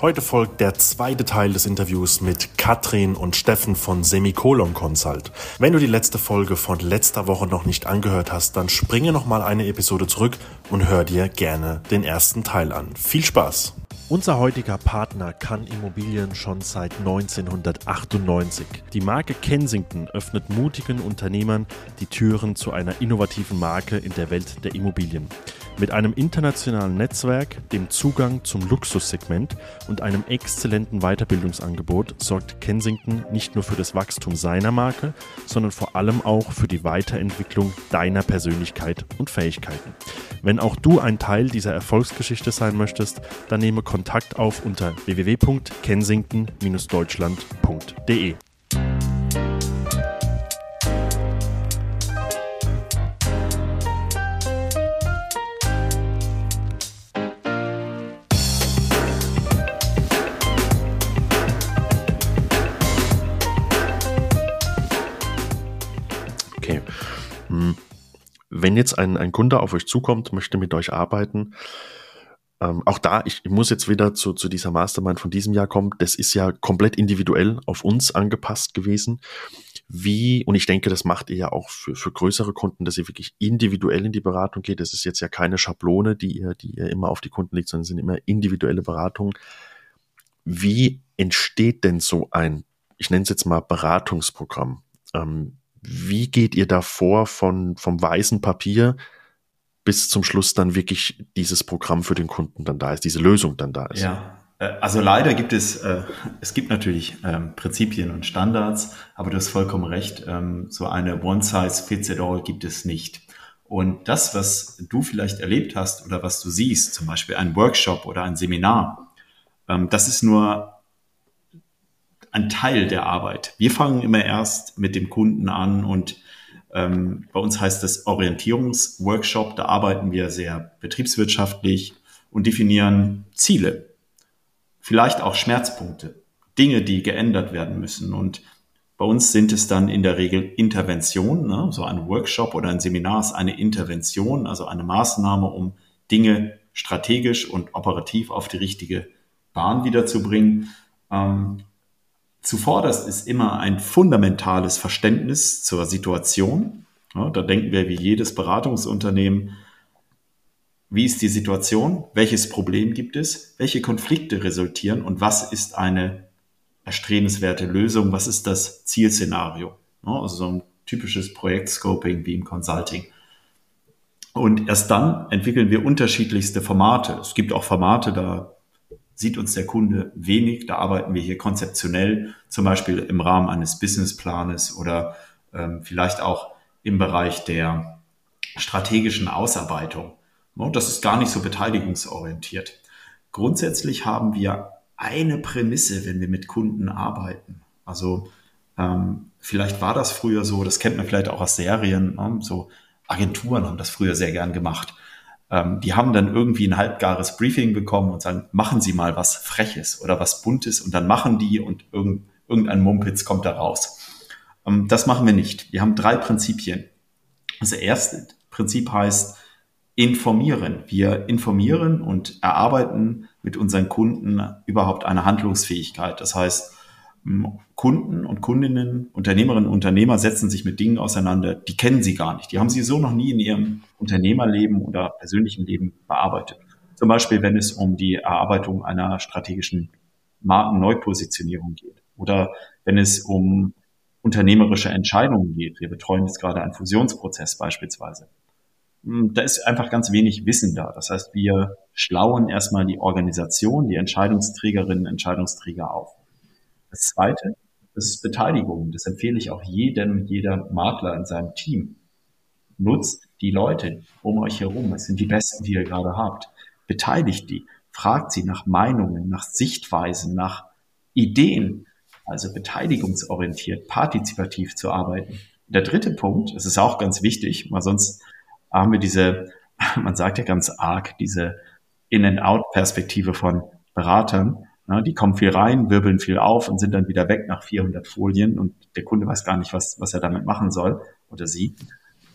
Heute folgt der zweite Teil des Interviews mit Katrin und Steffen von Semikolon Consult. Wenn du die letzte Folge von letzter Woche noch nicht angehört hast, dann springe noch mal eine Episode zurück und hör dir gerne den ersten Teil an. Viel Spaß! Unser heutiger Partner kann Immobilien schon seit 1998. Die Marke Kensington öffnet mutigen Unternehmern die Türen zu einer innovativen Marke in der Welt der Immobilien. Mit einem internationalen Netzwerk, dem Zugang zum Luxussegment und einem exzellenten Weiterbildungsangebot sorgt Kensington nicht nur für das Wachstum seiner Marke, sondern vor allem auch für die Weiterentwicklung deiner Persönlichkeit und Fähigkeiten. Wenn auch du ein Teil dieser Erfolgsgeschichte sein möchtest, dann nehme Kontakt auf unter www.kensington-deutschland.de. wenn jetzt ein, ein Kunde auf euch zukommt, möchte mit euch arbeiten, ähm, auch da, ich, ich muss jetzt wieder zu, zu dieser Mastermind von diesem Jahr kommen, das ist ja komplett individuell auf uns angepasst gewesen. Wie, und ich denke, das macht ihr ja auch für, für größere Kunden, dass ihr wirklich individuell in die Beratung geht. Das ist jetzt ja keine Schablone, die ihr, die ihr immer auf die Kunden legt, sondern es sind immer individuelle Beratungen. Wie entsteht denn so ein, ich nenne es jetzt mal Beratungsprogramm? Ähm, wie geht ihr da vor von, vom weißen Papier bis zum Schluss dann wirklich dieses Programm für den Kunden dann da ist, diese Lösung dann da ist? Ja, äh, also leider gibt es, äh, es gibt natürlich ähm, Prinzipien und Standards, aber du hast vollkommen recht, ähm, so eine One-Size-Fits-it-all gibt es nicht. Und das, was du vielleicht erlebt hast oder was du siehst, zum Beispiel ein Workshop oder ein Seminar, ähm, das ist nur ein Teil der Arbeit. Wir fangen immer erst mit dem Kunden an und ähm, bei uns heißt das Orientierungsworkshop. Da arbeiten wir sehr betriebswirtschaftlich und definieren Ziele, vielleicht auch Schmerzpunkte, Dinge, die geändert werden müssen. Und bei uns sind es dann in der Regel Interventionen. Ne? So ein Workshop oder ein Seminar ist eine Intervention, also eine Maßnahme, um Dinge strategisch und operativ auf die richtige Bahn wiederzubringen. Ähm, Zuvorderst ist immer ein fundamentales Verständnis zur Situation. Ja, da denken wir wie jedes Beratungsunternehmen, wie ist die Situation, welches Problem gibt es, welche Konflikte resultieren und was ist eine erstrebenswerte Lösung, was ist das Zielszenario. Ja, also so ein typisches Projektscoping wie im Consulting. Und erst dann entwickeln wir unterschiedlichste Formate. Es gibt auch Formate, da sieht uns der Kunde wenig. Da arbeiten wir hier konzeptionell, zum Beispiel im Rahmen eines Businessplanes oder ähm, vielleicht auch im Bereich der strategischen Ausarbeitung. Und das ist gar nicht so beteiligungsorientiert. Grundsätzlich haben wir eine Prämisse, wenn wir mit Kunden arbeiten. Also ähm, vielleicht war das früher so, das kennt man vielleicht auch aus Serien, ne? so Agenturen haben das früher sehr gern gemacht ähm, die haben dann irgendwie ein halbgares Briefing bekommen und sagen, machen Sie mal was Freches oder was Buntes und dann machen die und irgend, irgendein Mumpitz kommt da raus. Ähm, das machen wir nicht. Wir haben drei Prinzipien. Das erste Prinzip heißt informieren. Wir informieren und erarbeiten mit unseren Kunden überhaupt eine Handlungsfähigkeit. Das heißt, Kunden und Kundinnen, Unternehmerinnen und Unternehmer setzen sich mit Dingen auseinander, die kennen sie gar nicht. Die haben sie so noch nie in ihrem Unternehmerleben oder persönlichen Leben bearbeitet. Zum Beispiel, wenn es um die Erarbeitung einer strategischen Markenneupositionierung geht oder wenn es um unternehmerische Entscheidungen geht. Wir betreuen jetzt gerade einen Fusionsprozess beispielsweise. Hm, da ist einfach ganz wenig Wissen da. Das heißt, wir schlauen erstmal die Organisation, die Entscheidungsträgerinnen, Entscheidungsträger auf. Das zweite, das ist Beteiligung. Das empfehle ich auch jedem, jeder Makler in seinem Team. Nutzt die Leute um euch herum. Es sind die besten, die ihr gerade habt. Beteiligt die. Fragt sie nach Meinungen, nach Sichtweisen, nach Ideen. Also beteiligungsorientiert, partizipativ zu arbeiten. Der dritte Punkt, das ist auch ganz wichtig, weil sonst haben wir diese, man sagt ja ganz arg, diese In-and-Out-Perspektive von Beratern. Die kommen viel rein, wirbeln viel auf und sind dann wieder weg nach 400 Folien und der Kunde weiß gar nicht, was, was er damit machen soll oder sie.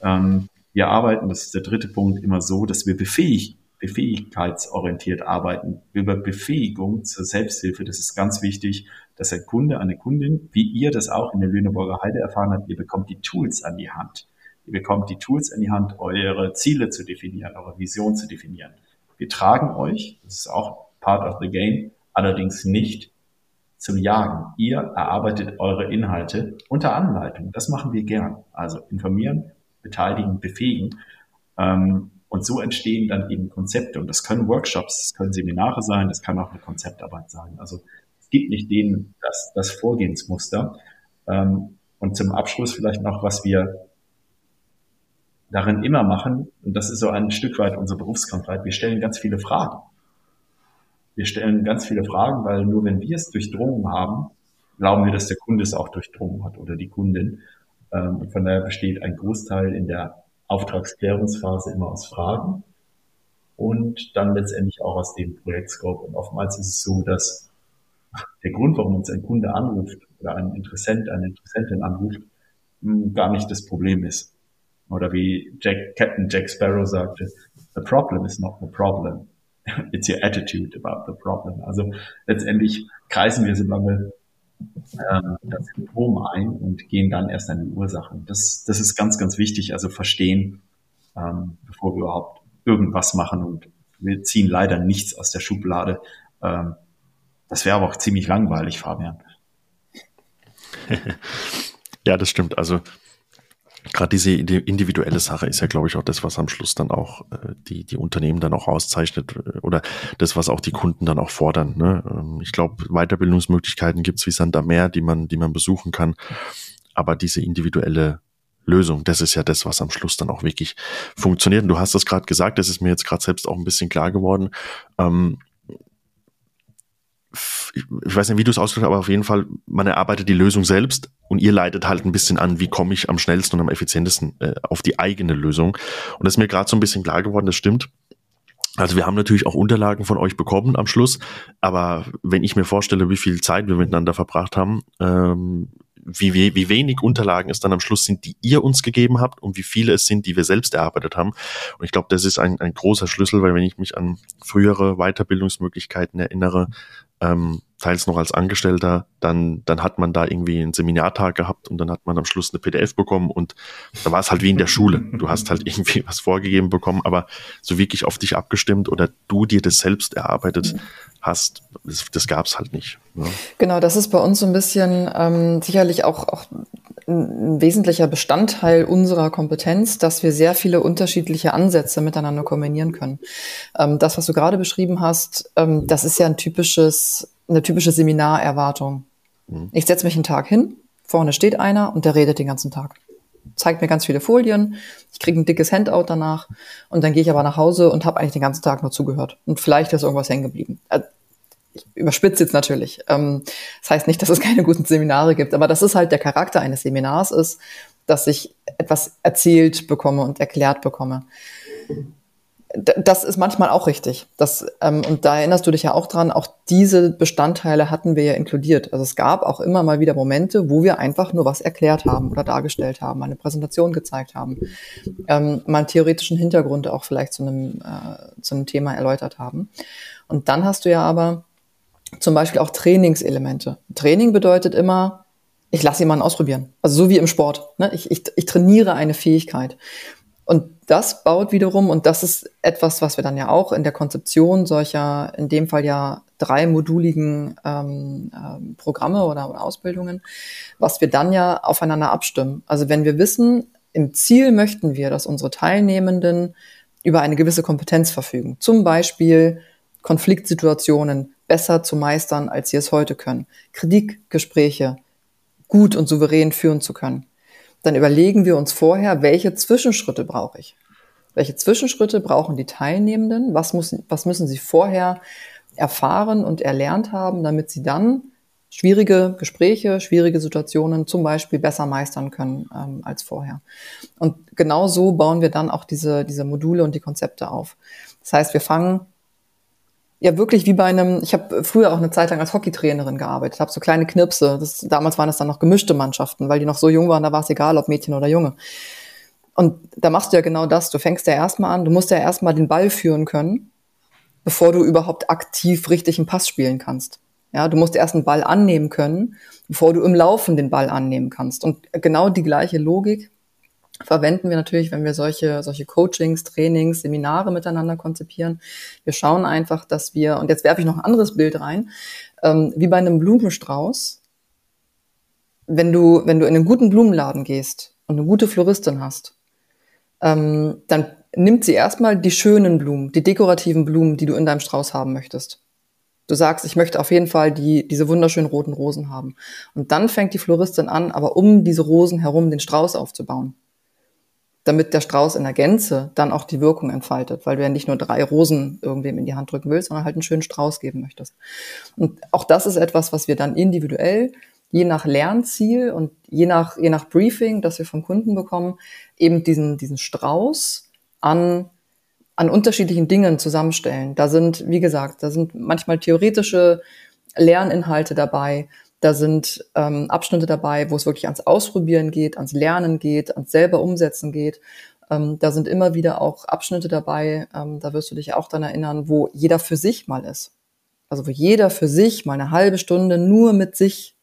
Ähm, wir arbeiten, das ist der dritte Punkt, immer so, dass wir befähig, befähigkeitsorientiert arbeiten, über Befähigung zur Selbsthilfe. Das ist ganz wichtig, dass ein Kunde, eine Kundin, wie ihr das auch in der Lüneburger Heide erfahren habt, ihr bekommt die Tools an die Hand. Ihr bekommt die Tools an die Hand, eure Ziele zu definieren, eure Vision zu definieren. Wir tragen euch, das ist auch part of the game, allerdings nicht zum Jagen. Ihr erarbeitet eure Inhalte unter Anleitung. Das machen wir gern. Also informieren, beteiligen, befähigen. Ähm, und so entstehen dann eben Konzepte. Und das können Workshops, das können Seminare sein, das kann auch eine Konzeptarbeit sein. Also es gibt nicht denen das, das Vorgehensmuster. Ähm, und zum Abschluss vielleicht noch, was wir darin immer machen, und das ist so ein Stück weit unsere Berufskrankheit, wir stellen ganz viele Fragen. Wir stellen ganz viele Fragen, weil nur wenn wir es durchdrungen haben, glauben wir, dass der Kunde es auch durchdrungen hat oder die Kundin. Ähm, und von daher besteht ein Großteil in der Auftragsklärungsphase immer aus Fragen und dann letztendlich auch aus dem Projektscope. Und oftmals ist es so, dass der Grund, warum uns ein Kunde anruft oder ein Interessent, eine Interessentin anruft, hm, gar nicht das Problem ist. Oder wie Jack, Captain Jack Sparrow sagte, the problem is not the problem. It's your attitude about the problem. Also letztendlich kreisen wir so lange ähm, das Symptom ein und gehen dann erst an die Ursachen. Das, das ist ganz, ganz wichtig. Also verstehen, ähm, bevor wir überhaupt irgendwas machen und wir ziehen leider nichts aus der Schublade. Ähm, das wäre aber auch ziemlich langweilig, Fabian. ja, das stimmt. Also gerade diese individuelle Sache ist ja, glaube ich, auch das, was am Schluss dann auch äh, die, die Unternehmen dann auch auszeichnet äh, oder das, was auch die Kunden dann auch fordern. Ne? Ähm, ich glaube, Weiterbildungsmöglichkeiten gibt es wie Sand am Meer, die man, die man besuchen kann. Aber diese individuelle Lösung, das ist ja das, was am Schluss dann auch wirklich funktioniert. Und du hast das gerade gesagt, das ist mir jetzt gerade selbst auch ein bisschen klar geworden. Ähm, ich weiß nicht, wie du es ausdrückst, aber auf jeden Fall, man erarbeitet die Lösung selbst und ihr leitet halt ein bisschen an, wie komme ich am schnellsten und am effizientesten äh, auf die eigene Lösung. Und das ist mir gerade so ein bisschen klar geworden, das stimmt. Also wir haben natürlich auch Unterlagen von euch bekommen am Schluss, aber wenn ich mir vorstelle, wie viel Zeit wir miteinander verbracht haben, ähm, wie, wie, wie wenig Unterlagen es dann am Schluss sind, die ihr uns gegeben habt und wie viele es sind, die wir selbst erarbeitet haben. Und ich glaube, das ist ein, ein großer Schlüssel, weil wenn ich mich an frühere Weiterbildungsmöglichkeiten erinnere, ähm, teils noch als Angestellter, dann, dann hat man da irgendwie einen Seminartag gehabt und dann hat man am Schluss eine PDF bekommen und da war es halt wie in der Schule. Du hast halt irgendwie was vorgegeben bekommen, aber so wirklich auf dich abgestimmt oder du dir das selbst erarbeitet hast, das, das gab es halt nicht. Ja. Genau, das ist bei uns so ein bisschen ähm, sicherlich auch, auch ein wesentlicher Bestandteil unserer Kompetenz, dass wir sehr viele unterschiedliche Ansätze miteinander kombinieren können. Ähm, das, was du gerade beschrieben hast, ähm, das ist ja ein typisches, eine typische Seminarerwartung. Mhm. Ich setze mich einen Tag hin, vorne steht einer und der redet den ganzen Tag. Zeigt mir ganz viele Folien, ich kriege ein dickes Handout danach und dann gehe ich aber nach Hause und habe eigentlich den ganzen Tag nur zugehört. Und vielleicht ist irgendwas hängen geblieben. Äh, ich überspitze jetzt natürlich. Ähm, das heißt nicht, dass es keine guten Seminare gibt, aber das ist halt der Charakter eines Seminars ist, dass ich etwas erzählt bekomme und erklärt bekomme. Das ist manchmal auch richtig. Das, ähm, und da erinnerst du dich ja auch dran, auch diese Bestandteile hatten wir ja inkludiert. Also es gab auch immer mal wieder Momente, wo wir einfach nur was erklärt haben oder dargestellt haben, eine Präsentation gezeigt haben, ähm, mal einen theoretischen Hintergrund auch vielleicht zu einem, äh, zu einem Thema erläutert haben. Und dann hast du ja aber zum Beispiel auch Trainingselemente. Training bedeutet immer, ich lasse jemanden ausprobieren. Also so wie im Sport. Ne? Ich, ich, ich trainiere eine Fähigkeit. Und das baut wiederum, und das ist etwas, was wir dann ja auch in der Konzeption solcher, in dem Fall ja drei moduligen ähm, ähm, Programme oder, oder Ausbildungen, was wir dann ja aufeinander abstimmen. Also wenn wir wissen, im Ziel möchten wir, dass unsere Teilnehmenden über eine gewisse Kompetenz verfügen. Zum Beispiel Konfliktsituationen besser zu meistern, als sie es heute können. Kritikgespräche gut und souverän führen zu können. Dann überlegen wir uns vorher, welche Zwischenschritte brauche ich? Welche Zwischenschritte brauchen die Teilnehmenden? Was, muss, was müssen sie vorher erfahren und erlernt haben, damit sie dann schwierige Gespräche, schwierige Situationen zum Beispiel besser meistern können ähm, als vorher. Und genau so bauen wir dann auch diese, diese Module und die Konzepte auf. Das heißt, wir fangen ja wirklich wie bei einem, ich habe früher auch eine Zeit lang als Hockeytrainerin gearbeitet, habe so kleine Knirpse. Das, damals waren es dann noch gemischte Mannschaften, weil die noch so jung waren, da war es egal, ob Mädchen oder Junge. Und da machst du ja genau das. Du fängst ja erstmal an, du musst ja erstmal den Ball führen können bevor du überhaupt aktiv richtig einen Pass spielen kannst. Ja, du musst erst einen Ball annehmen können, bevor du im Laufen den Ball annehmen kannst. Und genau die gleiche Logik verwenden wir natürlich, wenn wir solche, solche Coachings, Trainings, Seminare miteinander konzipieren. Wir schauen einfach, dass wir, und jetzt werfe ich noch ein anderes Bild rein, ähm, wie bei einem Blumenstrauß. Wenn du, wenn du in einen guten Blumenladen gehst und eine gute Floristin hast, ähm, dann nimmt sie erstmal die schönen Blumen, die dekorativen Blumen, die du in deinem Strauß haben möchtest. Du sagst, ich möchte auf jeden Fall die, diese wunderschönen roten Rosen haben. Und dann fängt die Floristin an, aber um diese Rosen herum den Strauß aufzubauen. Damit der Strauß in der Gänze dann auch die Wirkung entfaltet, weil du ja nicht nur drei Rosen irgendwem in die Hand drücken willst, sondern halt einen schönen Strauß geben möchtest. Und auch das ist etwas, was wir dann individuell, je nach Lernziel und je nach, je nach Briefing, das wir vom Kunden bekommen, eben diesen, diesen Strauß an an unterschiedlichen Dingen zusammenstellen. Da sind, wie gesagt, da sind manchmal theoretische Lerninhalte dabei, da sind ähm, Abschnitte dabei, wo es wirklich ans Ausprobieren geht, ans Lernen geht, ans selber umsetzen geht. Ähm, da sind immer wieder auch Abschnitte dabei, ähm, da wirst du dich auch dann erinnern, wo jeder für sich mal ist. Also wo jeder für sich mal eine halbe Stunde nur mit sich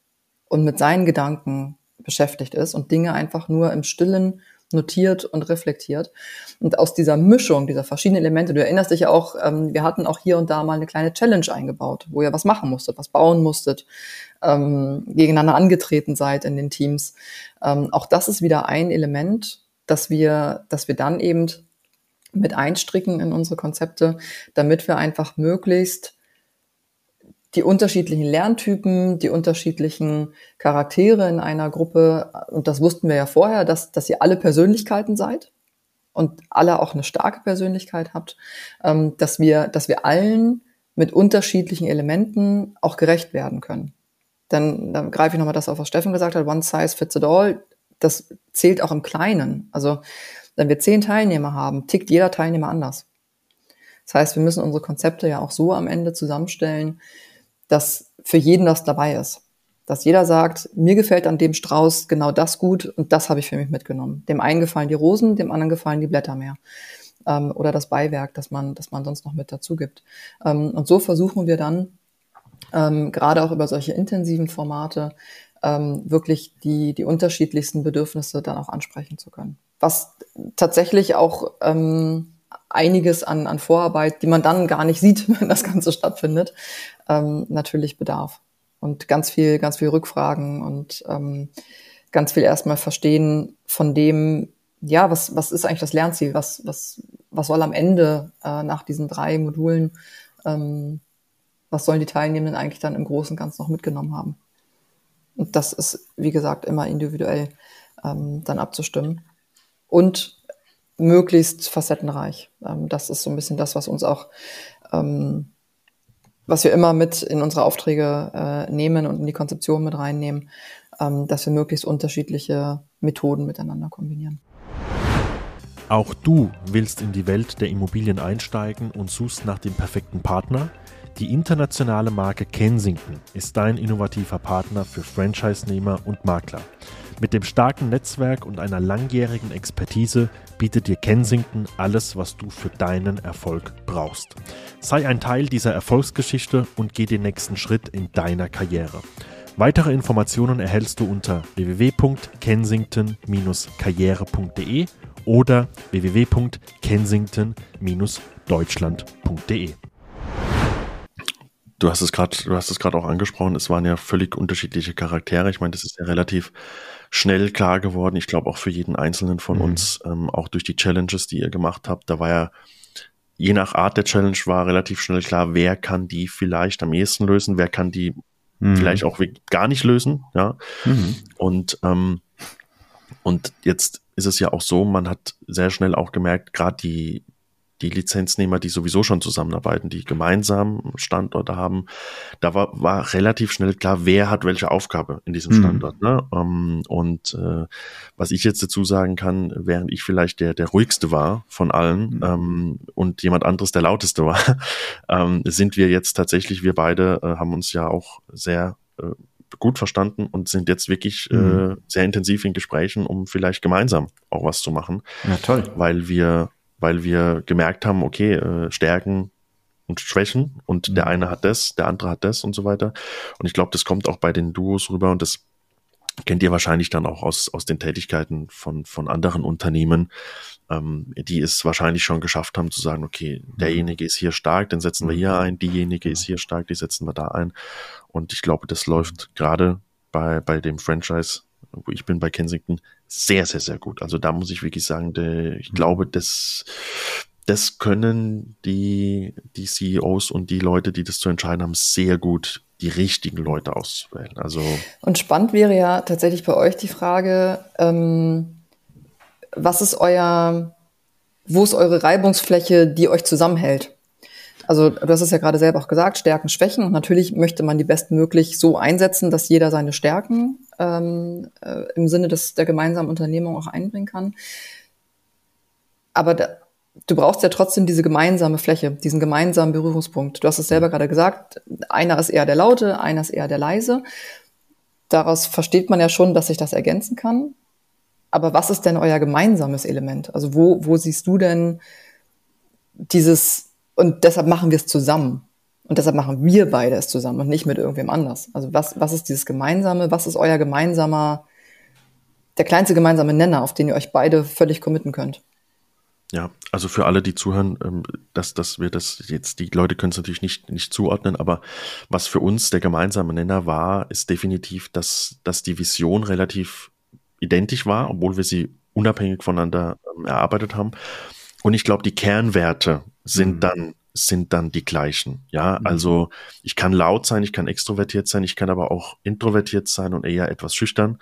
und mit seinen Gedanken beschäftigt ist und Dinge einfach nur im Stillen notiert und reflektiert. Und aus dieser Mischung dieser verschiedenen Elemente, du erinnerst dich ja auch, ähm, wir hatten auch hier und da mal eine kleine Challenge eingebaut, wo ihr was machen musstet, was bauen musstet, ähm, gegeneinander angetreten seid in den Teams. Ähm, auch das ist wieder ein Element, dass wir, dass wir dann eben mit einstricken in unsere Konzepte, damit wir einfach möglichst die unterschiedlichen Lerntypen, die unterschiedlichen Charaktere in einer Gruppe, und das wussten wir ja vorher, dass, dass ihr alle Persönlichkeiten seid und alle auch eine starke Persönlichkeit habt, ähm, dass wir, dass wir allen mit unterschiedlichen Elementen auch gerecht werden können. Dann, dann greife ich nochmal das auf, was Steffen gesagt hat, one size fits it all. Das zählt auch im Kleinen. Also, wenn wir zehn Teilnehmer haben, tickt jeder Teilnehmer anders. Das heißt, wir müssen unsere Konzepte ja auch so am Ende zusammenstellen, dass für jeden das dabei ist. Dass jeder sagt, mir gefällt an dem Strauß genau das gut und das habe ich für mich mitgenommen. Dem einen gefallen die Rosen, dem anderen gefallen die Blätter mehr. Ähm, oder das Beiwerk, das man, das man sonst noch mit dazu gibt. Ähm, und so versuchen wir dann, ähm, gerade auch über solche intensiven Formate, ähm, wirklich die, die unterschiedlichsten Bedürfnisse dann auch ansprechen zu können. Was tatsächlich auch ähm, einiges an, an Vorarbeit, die man dann gar nicht sieht, wenn das Ganze stattfindet, ähm, natürlich bedarf. Und ganz viel, ganz viel Rückfragen und ähm, ganz viel erstmal verstehen von dem, ja, was, was ist eigentlich das Lernziel? Was, was, was soll am Ende äh, nach diesen drei Modulen, ähm, was sollen die Teilnehmenden eigentlich dann im Großen und Ganzen noch mitgenommen haben? Und das ist, wie gesagt, immer individuell ähm, dann abzustimmen. Und möglichst facettenreich. Ähm, das ist so ein bisschen das, was uns auch, ähm, was wir immer mit in unsere Aufträge äh, nehmen und in die Konzeption mit reinnehmen, ähm, dass wir möglichst unterschiedliche Methoden miteinander kombinieren. Auch du willst in die Welt der Immobilien einsteigen und suchst nach dem perfekten Partner? Die internationale Marke Kensington ist dein innovativer Partner für Franchise-Nehmer und Makler. Mit dem starken Netzwerk und einer langjährigen Expertise bietet dir Kensington alles, was du für deinen Erfolg brauchst. Sei ein Teil dieser Erfolgsgeschichte und geh den nächsten Schritt in deiner Karriere. Weitere Informationen erhältst du unter www.kensington-karriere.de oder www.kensington-deutschland.de. Du hast es gerade, du hast es gerade auch angesprochen. Es waren ja völlig unterschiedliche Charaktere. Ich meine, das ist ja relativ schnell klar geworden. Ich glaube auch für jeden Einzelnen von mhm. uns, ähm, auch durch die Challenges, die ihr gemacht habt. Da war ja je nach Art der Challenge war relativ schnell klar, wer kann die vielleicht am ehesten lösen, wer kann die mhm. vielleicht auch gar nicht lösen. Ja. Mhm. Und ähm, und jetzt ist es ja auch so, man hat sehr schnell auch gemerkt, gerade die die Lizenznehmer, die sowieso schon zusammenarbeiten, die gemeinsam Standorte haben, da war, war relativ schnell klar, wer hat welche Aufgabe in diesem mhm. Standort. Ne? Um, ähm, und äh, was ich jetzt dazu sagen kann, während ich vielleicht der, der ruhigste war von allen mhm. ähm, und jemand anderes der lauteste war, ähm, sind wir jetzt tatsächlich, wir beide äh, haben uns ja auch sehr äh, gut verstanden und sind jetzt wirklich äh, mhm. äh, sehr intensiv in Gesprächen, um vielleicht gemeinsam auch was zu machen. Ja, toll. Weil wir weil wir gemerkt haben, okay, äh, Stärken und Schwächen und mhm. der eine hat das, der andere hat das und so weiter. Und ich glaube, das kommt auch bei den Duos rüber und das kennt ihr wahrscheinlich dann auch aus, aus den Tätigkeiten von, von anderen Unternehmen, ähm, die es wahrscheinlich schon geschafft haben zu sagen, okay, mhm. derjenige ist hier stark, den setzen wir hier mhm. ein, diejenige ist hier stark, die setzen wir da ein. Und ich glaube, das läuft gerade bei, bei dem Franchise, wo ich bin bei Kensington, sehr, sehr, sehr gut. Also da muss ich wirklich sagen, der, ich glaube, das, das können die, die CEOs und die Leute, die das zu entscheiden haben, sehr gut die richtigen Leute auszuwählen. Also und spannend wäre ja tatsächlich bei euch die Frage, ähm, was ist euer, wo ist eure Reibungsfläche, die euch zusammenhält? Also du hast es ja gerade selber auch gesagt, Stärken, Schwächen. Und natürlich möchte man die bestmöglich so einsetzen, dass jeder seine Stärken ähm, äh, im Sinne des, der gemeinsamen Unternehmung auch einbringen kann. Aber da, du brauchst ja trotzdem diese gemeinsame Fläche, diesen gemeinsamen Berührungspunkt. Du hast es selber gerade gesagt, einer ist eher der Laute, einer ist eher der Leise. Daraus versteht man ja schon, dass sich das ergänzen kann. Aber was ist denn euer gemeinsames Element? Also wo, wo siehst du denn dieses, und deshalb machen wir es zusammen. Und deshalb machen wir beide es zusammen und nicht mit irgendwem anders. Also was, was ist dieses Gemeinsame? Was ist euer gemeinsamer, der kleinste gemeinsame Nenner, auf den ihr euch beide völlig committen könnt? Ja, also für alle, die zuhören, ähm, dass, dass wir das jetzt, die Leute können es natürlich nicht, nicht zuordnen, aber was für uns der gemeinsame Nenner war, ist definitiv, dass, dass die Vision relativ identisch war, obwohl wir sie unabhängig voneinander ähm, erarbeitet haben. Und ich glaube, die Kernwerte sind mhm. dann sind dann die gleichen. Ja, mhm. also ich kann laut sein, ich kann extrovertiert sein, ich kann aber auch introvertiert sein und eher etwas schüchtern.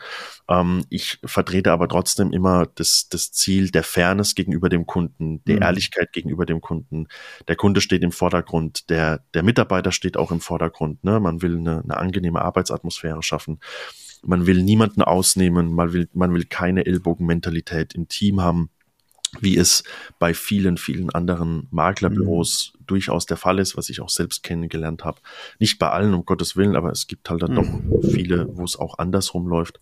Ähm, ich vertrete aber trotzdem immer das, das Ziel der Fairness gegenüber dem Kunden, der mhm. Ehrlichkeit gegenüber dem Kunden. Der Kunde steht im Vordergrund, der, der Mitarbeiter steht auch im Vordergrund. Ne? Man will eine, eine angenehme Arbeitsatmosphäre schaffen. Man will niemanden ausnehmen, man will, man will keine Ellbogenmentalität im Team haben, wie es bei vielen, vielen anderen Maklerbüros mhm. durchaus der Fall ist, was ich auch selbst kennengelernt habe. Nicht bei allen, um Gottes Willen, aber es gibt halt dann mhm. doch viele, wo es auch andersrum läuft.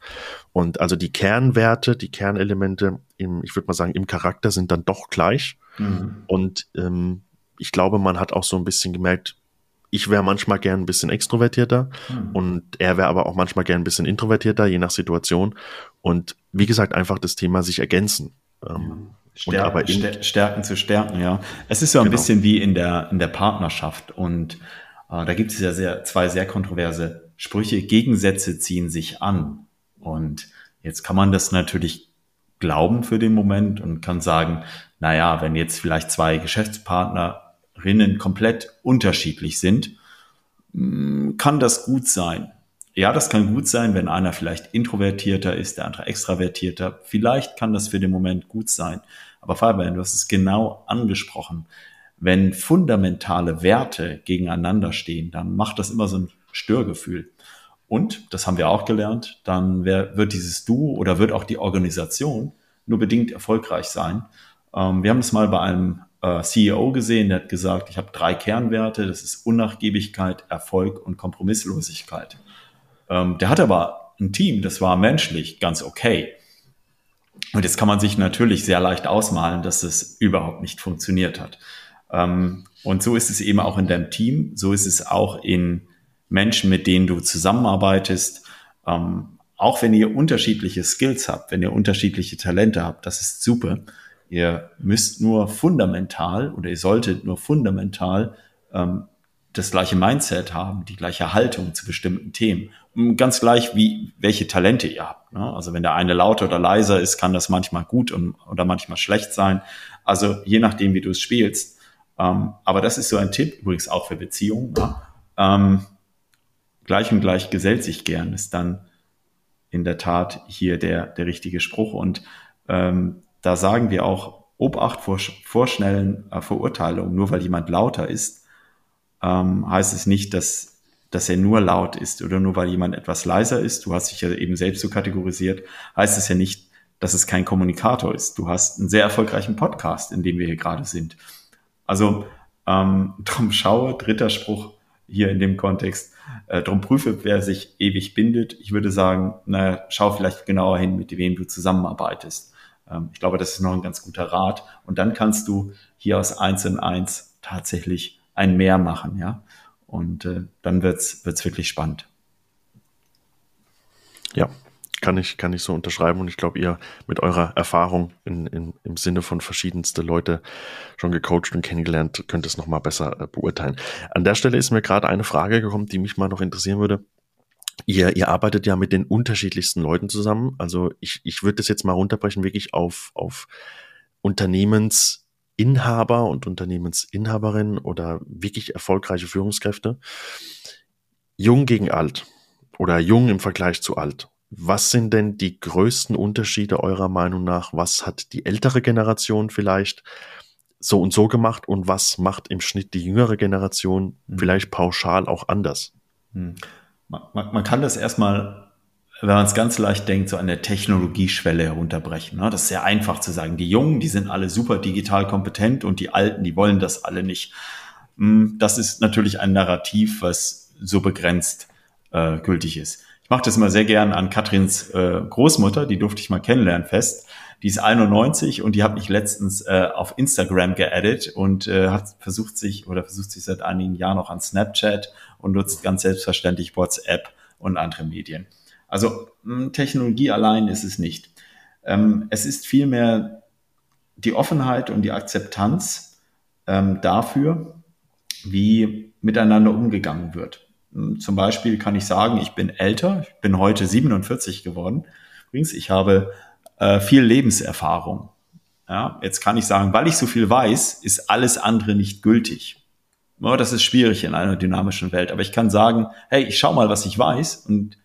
Und also die Kernwerte, die Kernelemente im, ich würde mal sagen, im Charakter sind dann doch gleich. Mhm. Und ähm, ich glaube, man hat auch so ein bisschen gemerkt, ich wäre manchmal gern ein bisschen extrovertierter hm. und er wäre aber auch manchmal gern ein bisschen introvertierter, je nach Situation. Und wie gesagt, einfach das Thema sich ergänzen. Ähm, Stärken, in, Stärken zu stärken, ja. Es ist so ein genau. bisschen wie in der, in der Partnerschaft und äh, da gibt es ja sehr, zwei sehr kontroverse Sprüche. Gegensätze ziehen sich an. Und jetzt kann man das natürlich glauben für den Moment und kann sagen, na ja, wenn jetzt vielleicht zwei Geschäftspartner Rinnen komplett unterschiedlich sind, mm, kann das gut sein. Ja, das kann gut sein, wenn einer vielleicht introvertierter ist, der andere extravertierter. Vielleicht kann das für den Moment gut sein. Aber Fabian, du hast es genau angesprochen. Wenn fundamentale Werte gegeneinander stehen, dann macht das immer so ein Störgefühl. Und, das haben wir auch gelernt, dann wird dieses Duo oder wird auch die Organisation nur bedingt erfolgreich sein. Ähm, wir haben es mal bei einem äh, CEO gesehen, der hat gesagt, ich habe drei Kernwerte, das ist Unnachgiebigkeit, Erfolg und Kompromisslosigkeit. Ähm, der hat aber ein Team, das war menschlich ganz okay. Und jetzt kann man sich natürlich sehr leicht ausmalen, dass es überhaupt nicht funktioniert hat. Ähm, und so ist es eben auch in deinem Team, so ist es auch in Menschen, mit denen du zusammenarbeitest. Ähm, auch wenn ihr unterschiedliche Skills habt, wenn ihr unterschiedliche Talente habt, das ist super. Ihr müsst nur fundamental oder ihr solltet nur fundamental ähm, das gleiche Mindset haben, die gleiche Haltung zu bestimmten Themen. Ganz gleich, wie welche Talente ihr habt. Ne? Also wenn der eine lauter oder leiser ist, kann das manchmal gut und, oder manchmal schlecht sein. Also je nachdem, wie du es spielst. Ähm, aber das ist so ein Tipp, übrigens auch für Beziehungen. Ja? Ähm, gleich und gleich gesellt sich gern, ist dann in der Tat hier der, der richtige Spruch. Und ähm, da sagen wir auch, Obacht vor, vor schnellen äh, Verurteilungen, nur weil jemand lauter ist, ähm, heißt es nicht, dass, dass er nur laut ist oder nur weil jemand etwas leiser ist. Du hast dich ja eben selbst so kategorisiert, heißt es ja nicht, dass es kein Kommunikator ist. Du hast einen sehr erfolgreichen Podcast, in dem wir hier gerade sind. Also ähm, drum schaue, dritter Spruch hier in dem Kontext, äh, drum prüfe, wer sich ewig bindet. Ich würde sagen, na, schau vielleicht genauer hin, mit wem du zusammenarbeitest. Ähm, ich glaube, das ist noch ein ganz guter Rat. Und dann kannst du hier aus eins in eins tatsächlich ein Mehr machen, ja. Und äh, dann wird's wird's wirklich spannend. Ja, kann ich, kann ich so unterschreiben und ich glaube, ihr mit eurer Erfahrung in, in, im Sinne von verschiedenste Leute schon gecoacht und kennengelernt, könnt es nochmal besser äh, beurteilen. An der Stelle ist mir gerade eine Frage gekommen, die mich mal noch interessieren würde. Ihr, ihr arbeitet ja mit den unterschiedlichsten Leuten zusammen. Also ich, ich würde das jetzt mal runterbrechen, wirklich auf, auf Unternehmensinhaber und Unternehmensinhaberinnen oder wirklich erfolgreiche Führungskräfte. Jung gegen alt oder jung im Vergleich zu alt. Was sind denn die größten Unterschiede eurer Meinung nach? Was hat die ältere Generation vielleicht so und so gemacht und was macht im Schnitt die jüngere Generation mhm. vielleicht pauschal auch anders? Man, man, man, kann das erstmal, wenn man es ganz leicht denkt, so an der Technologieschwelle herunterbrechen. Ne? Das ist sehr einfach zu sagen. Die Jungen, die sind alle super digital kompetent und die Alten, die wollen das alle nicht. Hm, das ist natürlich ein Narrativ, was so begrenzt äh, gültig ist. Ich mache das immer sehr gern an Katrins äh, Großmutter, die durfte ich mal kennenlernen fest. Die ist 91 und die hat mich letztens äh, auf Instagram geaddet und äh, hat versucht sich oder versucht sich seit einigen Jahren noch an Snapchat und nutzt ganz selbstverständlich WhatsApp und andere Medien. Also hm, Technologie allein ist es nicht. Ähm, es ist vielmehr die Offenheit und die Akzeptanz ähm, dafür, wie miteinander umgegangen wird. Zum Beispiel kann ich sagen, ich bin älter, ich bin heute 47 geworden. Übrigens, ich habe äh, viel Lebenserfahrung. Ja, jetzt kann ich sagen, weil ich so viel weiß, ist alles andere nicht gültig. Ja, das ist schwierig in einer dynamischen Welt. Aber ich kann sagen, hey, ich schau mal, was ich weiß und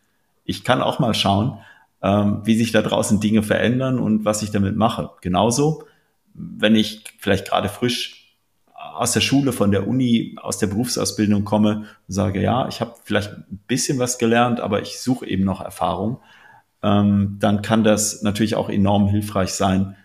ich kann auch mal schauen, ähm, wie sich da draußen Dinge verändern und was ich damit mache. Genauso, wenn ich vielleicht gerade frisch aus der Schule, von der Uni, aus der Berufsausbildung komme und sage, ja, ich habe vielleicht ein bisschen was gelernt, aber ich suche eben noch Erfahrung, ähm, dann kann das natürlich auch enorm hilfreich sein,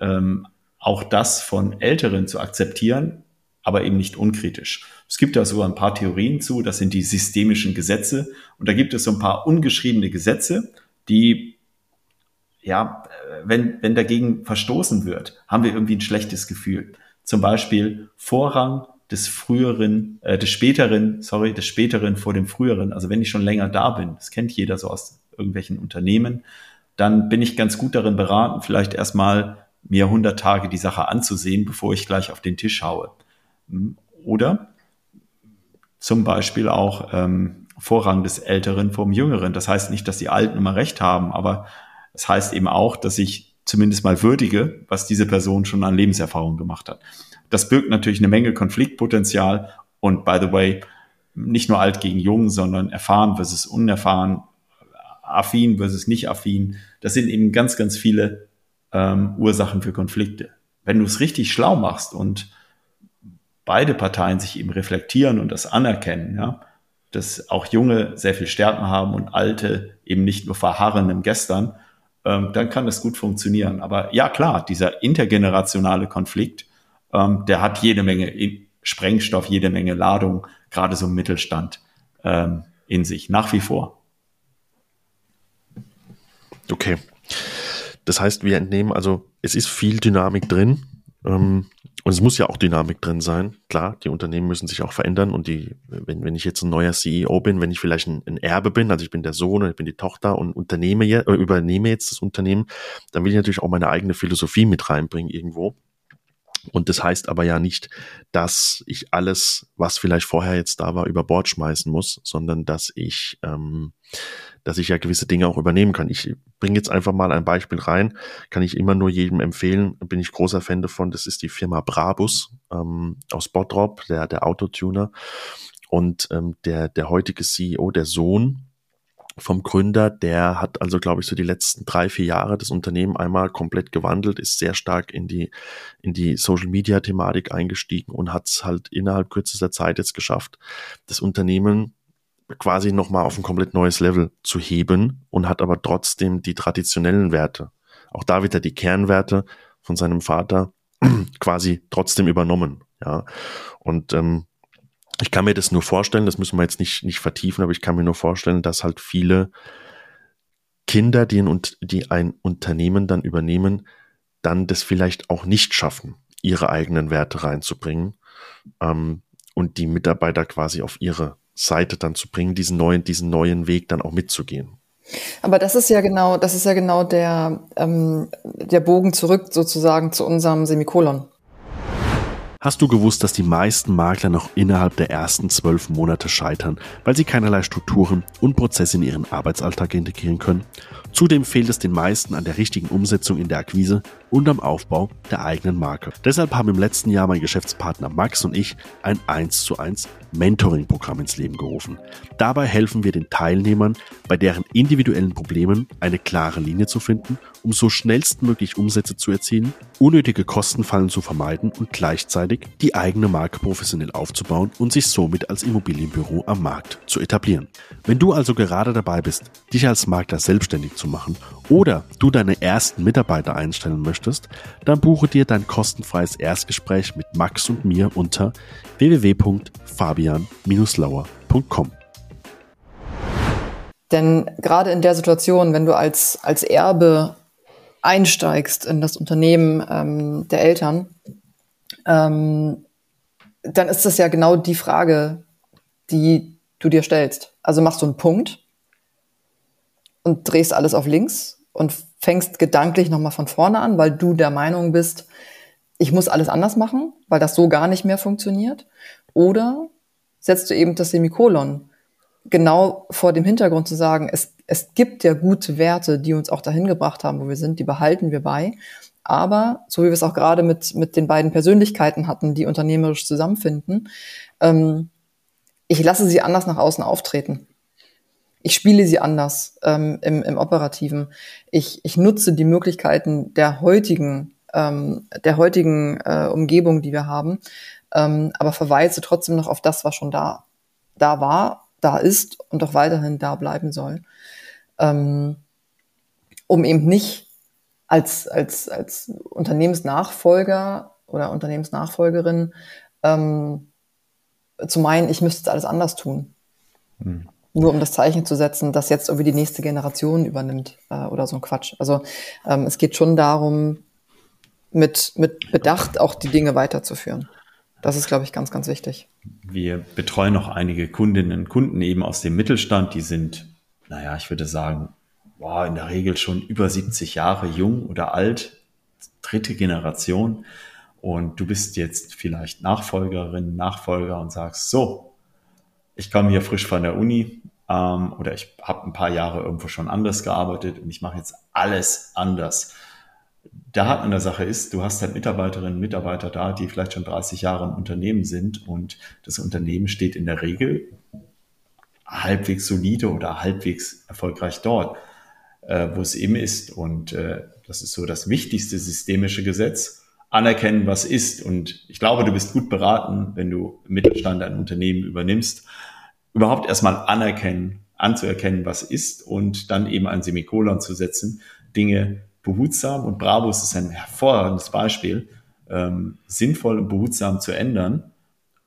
ähm, auch das von Älteren zu akzeptieren, aber eben nicht unkritisch. Es gibt da so ein paar Theorien zu, das sind die systemischen Gesetze. Und da gibt es so ein paar ungeschriebene Gesetze, die, ja, wenn, wenn dagegen verstoßen wird, haben wir irgendwie ein schlechtes Gefühl zum Beispiel Vorrang des früheren, äh, des späteren, sorry, des späteren vor dem früheren. Also wenn ich schon länger da bin, das kennt jeder so aus irgendwelchen Unternehmen, dann bin ich ganz gut darin beraten, vielleicht erstmal mir 100 Tage die Sache anzusehen, bevor ich gleich auf den Tisch haue. Hm, oder zum Beispiel auch ähm, Vorrang des Älteren vom Jüngeren. Das heißt nicht, dass die Alten immer recht haben, aber es das heißt eben auch, dass ich zumindest mal würdige, was diese Person schon an Lebenserfahrung gemacht hat. Das birgt natürlich eine Menge Konfliktpotenzial und by the way, nicht nur alt gegen jung, sondern erfahren versus unerfahren, affin versus nicht affin. Das sind eben ganz, ganz viele ähm, Ursachen für Konflikte. Wenn du es richtig schlau machst und beide Parteien sich eben reflektieren und das anerkennen, ja, dass auch Junge sehr viel Stärken haben und Alte eben nicht nur verharren im Gestern, ähm, dann kann das gut funktionieren. Aber ja, klar, dieser intergenerationale Konflikt, ähm, der hat jede Menge Sprengstoff, jede Menge Ladung, gerade so im Mittelstand ähm, in sich, nach wie vor. Okay. Das heißt, wir entnehmen also, es ist viel Dynamik drin. Ähm, und es muss ja auch Dynamik drin sein. Klar, die Unternehmen müssen sich auch verändern und die, wenn, wenn ich jetzt ein neuer CEO bin, wenn ich vielleicht ein, ein Erbe bin, also ich bin der Sohn und ich bin die Tochter und unternehme jetzt, äh, übernehme jetzt das Unternehmen, dann will ich natürlich auch meine eigene Philosophie mit reinbringen irgendwo. Und das heißt aber ja nicht, dass ich alles, was vielleicht vorher jetzt da war, über Bord schmeißen muss, sondern dass ich, ähm, dass ich ja gewisse Dinge auch übernehmen kann. Ich bringe jetzt einfach mal ein Beispiel rein, kann ich immer nur jedem empfehlen, bin ich großer Fan davon, das ist die Firma Brabus ähm, aus Bottrop, der, der Autotuner. Und ähm, der, der heutige CEO, der Sohn vom Gründer, der hat also, glaube ich, so die letzten drei, vier Jahre das Unternehmen einmal komplett gewandelt, ist sehr stark in die, in die Social Media Thematik eingestiegen und hat es halt innerhalb kürzester Zeit jetzt geschafft, das Unternehmen quasi nochmal auf ein komplett neues Level zu heben und hat aber trotzdem die traditionellen Werte, auch da wieder die Kernwerte von seinem Vater quasi trotzdem übernommen. Ja, und ähm, ich kann mir das nur vorstellen, das müssen wir jetzt nicht, nicht vertiefen, aber ich kann mir nur vorstellen, dass halt viele Kinder, die ein, die ein Unternehmen dann übernehmen, dann das vielleicht auch nicht schaffen, ihre eigenen Werte reinzubringen. Ähm, und die Mitarbeiter quasi auf ihre Seite dann zu bringen, diesen neuen, diesen neuen Weg dann auch mitzugehen. Aber das ist ja genau, das ist ja genau der, ähm, der Bogen zurück sozusagen zu unserem Semikolon. Hast du gewusst, dass die meisten Makler noch innerhalb der ersten zwölf Monate scheitern, weil sie keinerlei Strukturen und Prozesse in ihren Arbeitsalltag integrieren können? Zudem fehlt es den meisten an der richtigen Umsetzung in der Akquise und am Aufbau der eigenen Marke. Deshalb haben im letzten Jahr mein Geschäftspartner Max und ich ein 1 zu 1 Mentoring-Programm ins Leben gerufen. Dabei helfen wir den Teilnehmern, bei deren individuellen Problemen eine klare Linie zu finden, um so schnellstmöglich Umsätze zu erzielen, unnötige Kostenfallen zu vermeiden und gleichzeitig die eigene Marke professionell aufzubauen und sich somit als Immobilienbüro am Markt zu etablieren. Wenn du also gerade dabei bist, dich als Makler selbstständig zu machen oder du deine ersten Mitarbeiter einstellen möchtest, dann buche dir dein kostenfreies Erstgespräch mit Max und mir unter www.fabian-lauer.com. Denn gerade in der Situation, wenn du als, als Erbe einsteigst in das Unternehmen ähm, der Eltern, ähm, dann ist das ja genau die Frage, die du dir stellst. Also machst du einen Punkt und drehst alles auf links und fängst gedanklich nochmal von vorne an, weil du der Meinung bist, ich muss alles anders machen, weil das so gar nicht mehr funktioniert. Oder setzt du eben das Semikolon genau vor dem Hintergrund zu sagen, es, es gibt ja gute Werte, die uns auch dahin gebracht haben, wo wir sind, die behalten wir bei. Aber, so wie wir es auch gerade mit, mit den beiden Persönlichkeiten hatten, die unternehmerisch zusammenfinden, ähm, ich lasse sie anders nach außen auftreten. Ich spiele sie anders ähm, im, im Operativen. Ich, ich nutze die Möglichkeiten der heutigen, ähm, der heutigen äh, Umgebung, die wir haben, ähm, aber verweise trotzdem noch auf das, was schon da, da war, da ist und auch weiterhin da bleiben soll. Ähm, um eben nicht als, als, als Unternehmensnachfolger oder Unternehmensnachfolgerin ähm, zu meinen, ich müsste jetzt alles anders tun. Hm. Nur um das Zeichen zu setzen, dass jetzt irgendwie die nächste Generation übernimmt äh, oder so ein Quatsch. Also ähm, es geht schon darum, mit, mit Bedacht auch die Dinge weiterzuführen. Das ist, glaube ich, ganz, ganz wichtig. Wir betreuen noch einige Kundinnen und Kunden eben aus dem Mittelstand, die sind, naja, ich würde sagen, boah, in der Regel schon über 70 Jahre jung oder alt, dritte Generation. Und du bist jetzt vielleicht Nachfolgerin, Nachfolger und sagst, so, ich komme hier frisch von der Uni ähm, oder ich habe ein paar Jahre irgendwo schon anders gearbeitet und ich mache jetzt alles anders. Der Haken an der Sache ist, du hast halt Mitarbeiterinnen und Mitarbeiter da, die vielleicht schon 30 Jahre im Unternehmen sind und das Unternehmen steht in der Regel halbwegs solide oder halbwegs erfolgreich dort äh, wo es eben ist. Und äh, das ist so das wichtigste systemische Gesetz. Anerkennen, was ist. Und ich glaube, du bist gut beraten, wenn du Mittelstand ein Unternehmen übernimmst, überhaupt erstmal anerkennen, anzuerkennen, was ist und dann eben ein Semikolon zu setzen, Dinge behutsam und Bravos ist ein hervorragendes Beispiel, ähm, sinnvoll und behutsam zu ändern,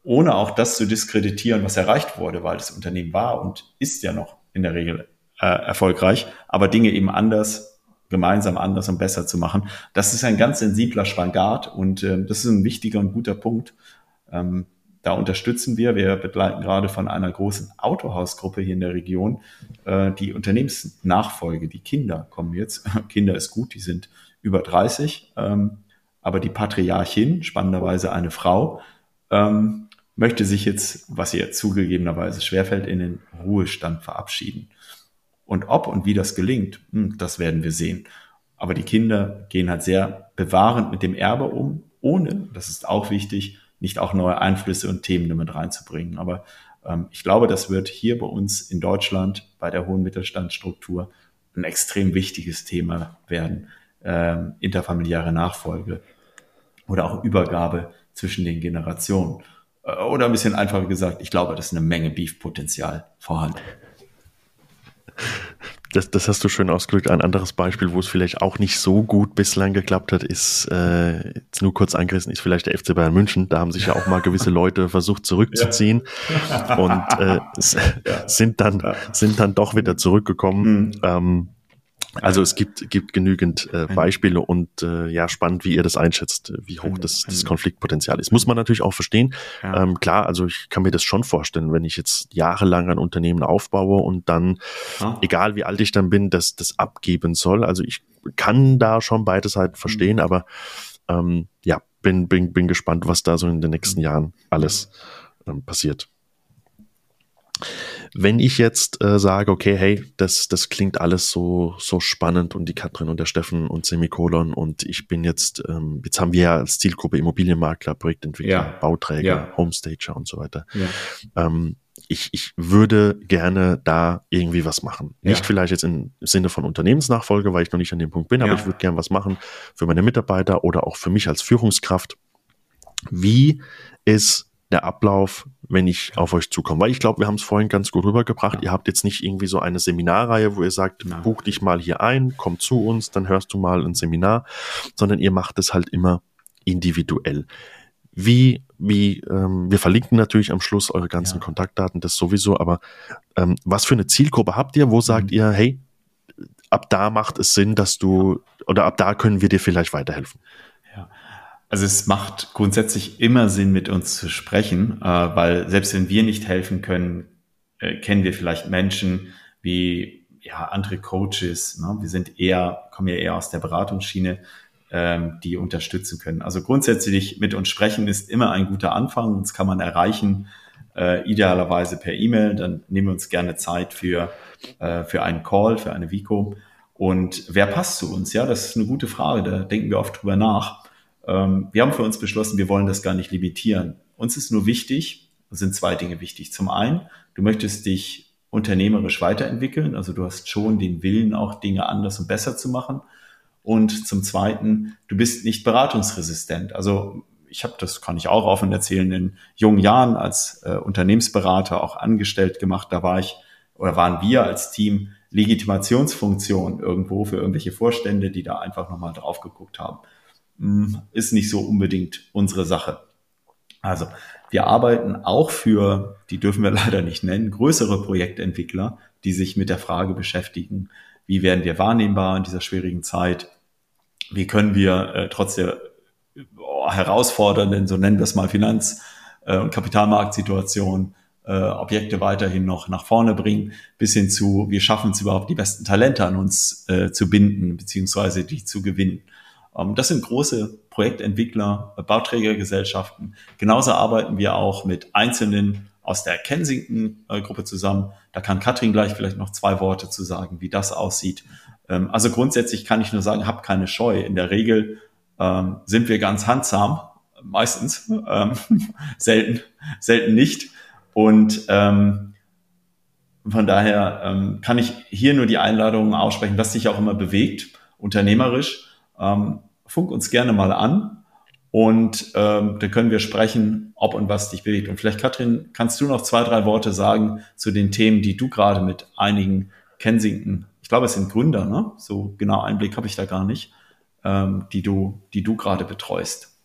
ohne auch das zu diskreditieren, was erreicht wurde, weil das Unternehmen war und ist ja noch in der Regel äh, erfolgreich, aber Dinge eben anders, gemeinsam anders und besser zu machen. Das ist ein ganz sensibler Spagat und äh, das ist ein wichtiger und guter Punkt. Ähm, da unterstützen wir, wir begleiten gerade von einer großen Autohausgruppe hier in der Region äh, die Unternehmensnachfolge. Die Kinder kommen jetzt. Kinder ist gut, die sind über 30, ähm, aber die Patriarchin, spannenderweise eine Frau, ähm, möchte sich jetzt, was ihr zugegebenerweise schwerfällt, in den Ruhestand verabschieden. Und ob und wie das gelingt, hm, das werden wir sehen. Aber die Kinder gehen halt sehr bewahrend mit dem Erbe um, ohne, das ist auch wichtig, nicht auch neue Einflüsse und Themen damit reinzubringen. Aber ähm, ich glaube, das wird hier bei uns in Deutschland bei der hohen Mittelstandsstruktur ein extrem wichtiges Thema werden. Ähm, interfamiliäre Nachfolge oder auch Übergabe zwischen den Generationen. Äh, oder ein bisschen einfacher gesagt, ich glaube, das ist eine Menge Beef-Potenzial vorhanden. Das, das hast du schön ausgedrückt. Ein anderes Beispiel, wo es vielleicht auch nicht so gut bislang geklappt hat, ist, äh, jetzt nur kurz angerissen, ist vielleicht der FC Bayern München. Da haben sich ja auch mal gewisse Leute versucht zurückzuziehen ja. und äh, ja. sind, dann, sind dann doch wieder zurückgekommen. Mhm. Ähm, Also es gibt, gibt genügend äh, Beispiele und äh, ja, spannend, wie ihr das einschätzt, wie hoch das, das Konfliktpotenzial ist. Muss man natürlich auch verstehen. Ja. Ähm, klar, also ich kann mir das schon vorstellen, wenn ich jetzt jahrelang ein Unternehmen aufbaue und dann, ja. egal wie alt ich dann bin, das, das abgeben soll. Also ich kann da schon beide Seiten verstehen, mhm. aber ähm, ja, bin, bin, bin gespannt, was da so in den nächsten Jahren alles ähm, passiert. Wenn ich jetzt äh, sage, okay, hey, das, das klingt alles so, so spannend und die Katrin und der Steffen und Semikolon und ich bin jetzt, ähm, jetzt haben wir ja als Zielgruppe Immobilienmakler, Projektentwickler, ja. Bauträger, ja. Homestager und so weiter. Ja. Ähm, ich, ich würde gerne da irgendwie was machen. Nicht ja. vielleicht jetzt im Sinne von Unternehmensnachfolge, weil ich noch nicht an dem Punkt bin, aber ich würde gerne was machen für meine Mitarbeiter oder auch für mich als Führungskraft. Wie ist der Ablauf, wenn ich auf euch zukomme? Weil ich glaube, wir haben es vorhin ganz gut rübergebracht. Ja. Ihr habt jetzt nicht irgendwie so eine Seminarreihe, wo ihr sagt, Nein. buch dich mal hier ein, komm zu uns, dann hörst du mal ein Seminar, sondern ihr macht es halt immer individuell. Wie, wie, ähm, wir verlinken natürlich am Schluss eure ganzen ja. Kontaktdaten, das sowieso, aber ähm, was für eine Zielgruppe habt ihr? Wo sagt mhm. ihr, hey, ab da macht es Sinn, dass du, oder ab da können wir dir vielleicht weiterhelfen? Also es macht grundsätzlich immer Sinn, mit uns zu sprechen, äh, weil selbst wenn wir nicht helfen können, äh, kennen wir vielleicht Menschen wie ja andere Coaches. Ne? Wir sind eher kommen ja eher aus der Beratungsschiene, ähm, die unterstützen können. Also grundsätzlich mit uns sprechen ist immer ein guter Anfang. Uns kann man erreichen, äh, idealerweise per E-Mail. Dann nehmen wir uns gerne Zeit für für einen Call, für eine Vico. Und wer passt zu uns? Ja, das ist eine gute Frage. Da denken wir oft drüber nach. Ähm, wir haben für uns beschlossen, wir wollen das gar nicht limitieren. Uns ist nur wichtig, sind zwei Dinge wichtig. Zum einen, du möchtest dich unternehmerisch weiterentwickeln, also du hast schon den Willen, auch Dinge anders und besser zu machen. Und zum Zweiten, du bist nicht beratungsresistent. Also ich habe das, kann ich auch offen erzählen, in jungen Jahren als äh, Unternehmensberater auch angestellt gemacht. Da war ich oder waren wir als Team Legitimationsfunktion irgendwo für irgendwelche Vorstände, die da einfach nochmal drauf geguckt haben. Hm, ist nicht so unbedingt unsere Sache. Also wir arbeiten auch für, die dürfen wir leider nicht nennen, größere Projektentwickler, die sich mit der Frage beschäftigen, wie werden wir wahrnehmbar in dieser schwierigen Zeit, wie können wir äh, trotz der oh, herausfordernden, so nennen wir es mal, Finanz- äh, und Kapitalmarktsituation, äh, Objekte weiterhin noch nach vorne bringen, bis hin zu, wir schaffen es überhaupt, die besten Talente an uns äh, zu binden, beziehungsweise die zu gewinnen. Ähm, das sind große Projektentwickler, Bauträgergesellschaften. Genauso arbeiten wir auch mit einzelnen aus der Kensington-Gruppe zusammen. Da kann Katrin gleich vielleicht noch zwei Worte zu sagen, wie das aussieht. Ähm, also grundsätzlich kann ich nur sagen, habt keine Scheu. In der Regel ähm, sind wir ganz handsam, meistens, selten, selten nicht. Und von daher kann ich hier nur die Einladung aussprechen, was sich auch immer bewegt, unternehmerisch ähm, funk uns gerne mal an und ähm, dann können wir sprechen, ob und was dich bewegt. Und vielleicht, Katrin, kannst du noch zwei, drei Worte sagen zu den Themen, die du gerade mit einigen Kensington, ich glaube, es sind Gründer, ne? So genau Einblick habe ich da gar nicht, ähm, die du, die du gerade betreust.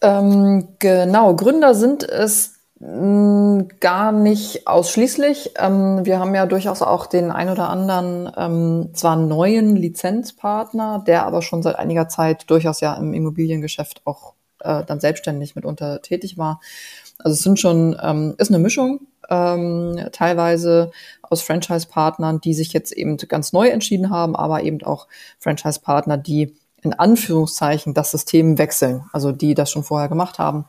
Ähm, genau, Gründer sind es gar nicht ausschließlich. Ähm, wir haben ja durchaus auch den ein oder anderen, ähm, zwar neuen Lizenzpartner, der aber schon seit einiger Zeit durchaus ja im Immobiliengeschäft auch äh, dann selbstständig mitunter tätig war. Also es sind schon, ähm, ist eine Mischung, teilweise aus Franchise-Partnern, die sich jetzt eben ganz neu entschieden haben, aber eben auch Franchise-Partner, die in Anführungszeichen das System wechseln, also die das schon vorher gemacht haben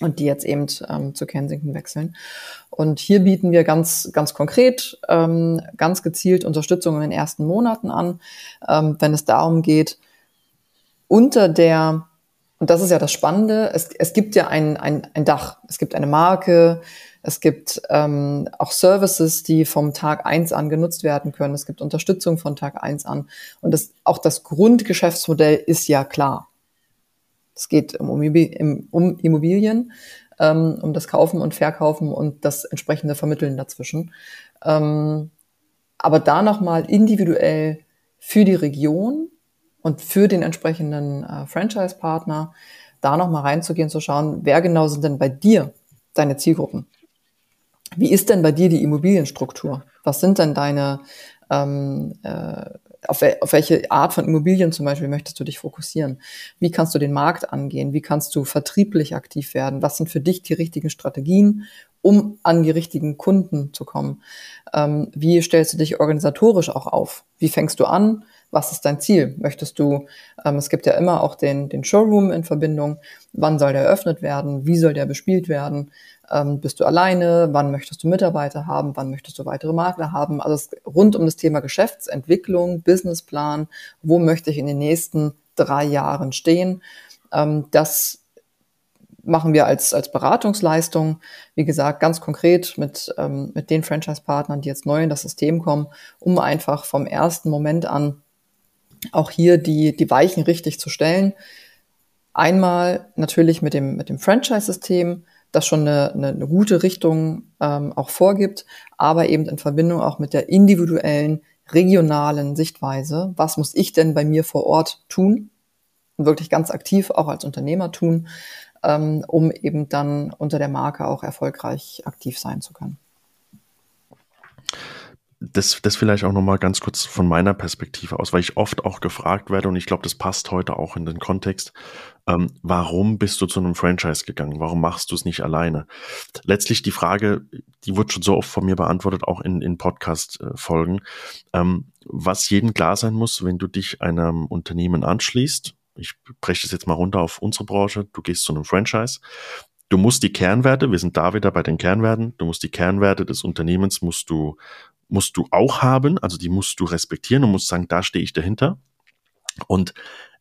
und die jetzt eben ähm, zu Kensington wechseln. Und hier bieten wir ganz, ganz konkret, ähm, ganz gezielt Unterstützung in den ersten Monaten an, ähm, wenn es darum geht, unter der, und das ist ja das Spannende, es, es gibt ja ein, ein, ein Dach, es gibt eine Marke, es gibt ähm, auch Services, die vom Tag eins an genutzt werden können. Es gibt Unterstützung von Tag eins an. Und das, auch das Grundgeschäftsmodell ist ja klar. Es geht um, Immobilien, ähm, um das Kaufen und Verkaufen und das entsprechende Vermitteln dazwischen. Ähm, aber da nochmal individuell für die Region und für den entsprechenden äh, Franchise-Partner da nochmal reinzugehen, zu schauen, wer genau sind denn bei dir deine Zielgruppen? Wie ist denn bei dir die Immobilienstruktur? Was sind denn deine Ähm, äh, auf, auf welche Art von Immobilien zum Beispiel möchtest du dich fokussieren? Wie kannst du den Markt angehen? Wie kannst du vertrieblich aktiv werden? Was sind für dich die richtigen Strategien, um an die richtigen Kunden zu kommen? Ähm, wie stellst du dich organisatorisch auch auf? Wie fängst du an? Was ist dein Ziel? Möchtest du, ähm, es gibt ja immer auch den, den Showroom in Verbindung. Wann soll der eröffnet werden? Wie soll der bespielt werden? Ähm, bist du alleine? Wann möchtest du Mitarbeiter haben? Wann möchtest du weitere Makler haben? Also rund um das Thema Geschäftsentwicklung, Businessplan. Wo möchte ich in den nächsten drei Jahren stehen? Ähm, das machen wir als, als Beratungsleistung, wie gesagt, ganz konkret mit, ähm, mit den Franchise-Partnern, die jetzt neu in das System kommen, um einfach vom ersten Moment an auch hier die, die Weichen richtig zu stellen. Einmal natürlich mit dem, mit dem Franchise-System, das schon eine, eine, eine gute Richtung ähm, auch vorgibt, aber eben in Verbindung auch mit der individuellen, regionalen Sichtweise. Was muss ich denn bei mir vor Ort tun? Und wirklich ganz aktiv auch als Unternehmer tun, ähm, um eben dann unter der Marke auch erfolgreich aktiv sein zu können das, das vielleicht auch nochmal ganz kurz von meiner Perspektive aus, weil ich oft auch gefragt werde und ich glaube, das passt heute auch in den Kontext. Ähm, warum bist du zu einem Franchise gegangen? Warum machst du es nicht alleine? Letztlich die Frage, die wird schon so oft von mir beantwortet, auch in, in Podcast-Folgen. Ähm, was jedem klar sein muss, wenn du dich einem Unternehmen anschließt, ich breche es jetzt mal runter auf unsere Branche, du gehst zu einem Franchise, Du musst die Kernwerte, wir sind da wieder bei den Kernwerten, du musst die Kernwerte des Unternehmens musst du musst du auch haben, also die musst du respektieren und musst sagen, da stehe ich dahinter. Und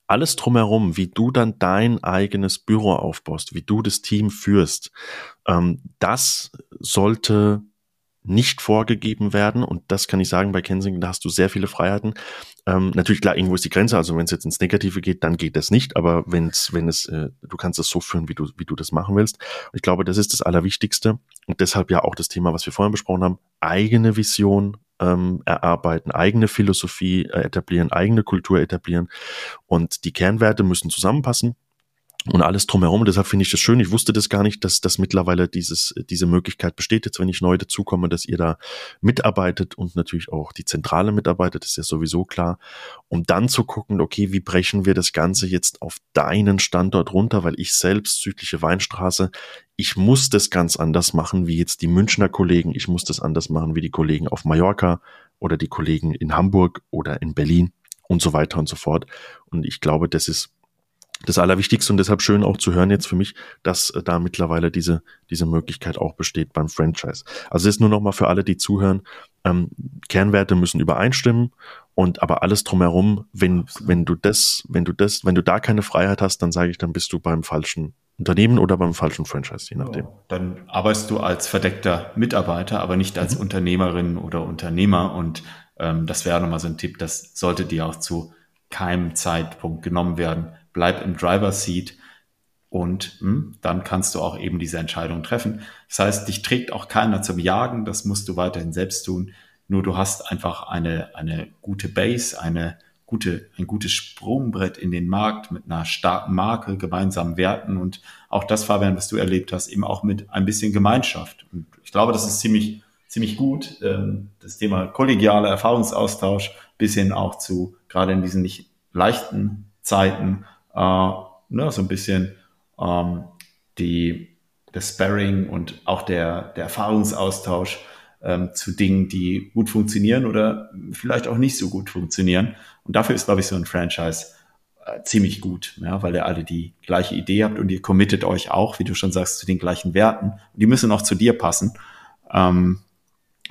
alles drumherum, wie du dann dein eigenes Büro aufbaust, wie du das Team führst, ähm, das sollte nicht vorgegeben werden. Und das kann ich sagen, bei Kensington, da hast du sehr viele Freiheiten. Ähm, natürlich, klar, irgendwo ist die Grenze. Also wenn es jetzt ins Negative geht, dann geht das nicht. Aber wenn's, wenn es, äh, du kannst es so führen, wie du, wie du das machen willst. Und ich glaube, das ist das Allerwichtigste. Und deshalb ja auch das Thema, was wir vorhin besprochen haben, eigene Vision ähm, erarbeiten, eigene Philosophie äh, etablieren, eigene Kultur etablieren. Und die Kernwerte müssen zusammenpassen und alles drumherum. Deshalb finde ich das schön. Ich wusste das gar nicht, dass, dass mittlerweile dieses, diese Möglichkeit besteht, jetzt wenn ich neu dazukomme, dass ihr da mitarbeitet und natürlich auch die Zentrale mitarbeitet, ist ja sowieso klar. Um dann zu gucken, okay, wie brechen wir das Ganze jetzt auf deinen Standort runter, weil ich selbst südliche Weinstraße, ich muss das ganz anders machen wie jetzt die Münchner Kollegen, ich muss das anders machen wie die Kollegen auf Mallorca oder die Kollegen in Hamburg oder in Berlin und so weiter und so fort. Und ich glaube, das ist das Allerwichtigste und deshalb schön auch zu hören jetzt für mich, dass äh, da mittlerweile diese, diese Möglichkeit auch besteht beim Franchise. Also es ist nur nochmal für alle, die zuhören, ähm, Kernwerte müssen übereinstimmen und aber alles drumherum, wenn, wenn du das, wenn du das, wenn du da keine Freiheit hast, dann sage ich, dann bist du beim falschen Unternehmen oder beim falschen Franchise, je nachdem. Dann arbeitest du als verdeckter Mitarbeiter, aber nicht als mhm. Unternehmerin oder Unternehmer und ähm, das wäre nochmal so ein Tipp, das sollte dir auch zu keinem Zeitpunkt genommen werden bleib im Driver Seat und hm, dann kannst du auch eben diese Entscheidung treffen. Das heißt, dich trägt auch keiner zum Jagen, das musst du weiterhin selbst tun. Nur du hast einfach eine, eine gute Base, eine gute, ein gutes Sprungbrett in den Markt mit einer starken Marke, gemeinsamen Werten und auch das, Fabian, was du erlebt hast, eben auch mit ein bisschen Gemeinschaft. Und ich glaube, das ist ziemlich, ziemlich gut. Ähm, das Thema kollegialer Erfahrungsaustausch bis hin auch zu, gerade in diesen nicht leichten Zeiten, äh, ne, so ein bisschen ähm, die, das Sparring und auch der, der Erfahrungsaustausch ähm, zu Dingen, die gut funktionieren oder vielleicht auch nicht so gut funktionieren. Und dafür ist, glaube ich, so ein Franchise äh, ziemlich gut, ja, weil ihr alle die gleiche Idee habt und ihr committet euch auch, wie du schon sagst, zu den gleichen Werten. Und die müssen auch zu dir passen. Ähm,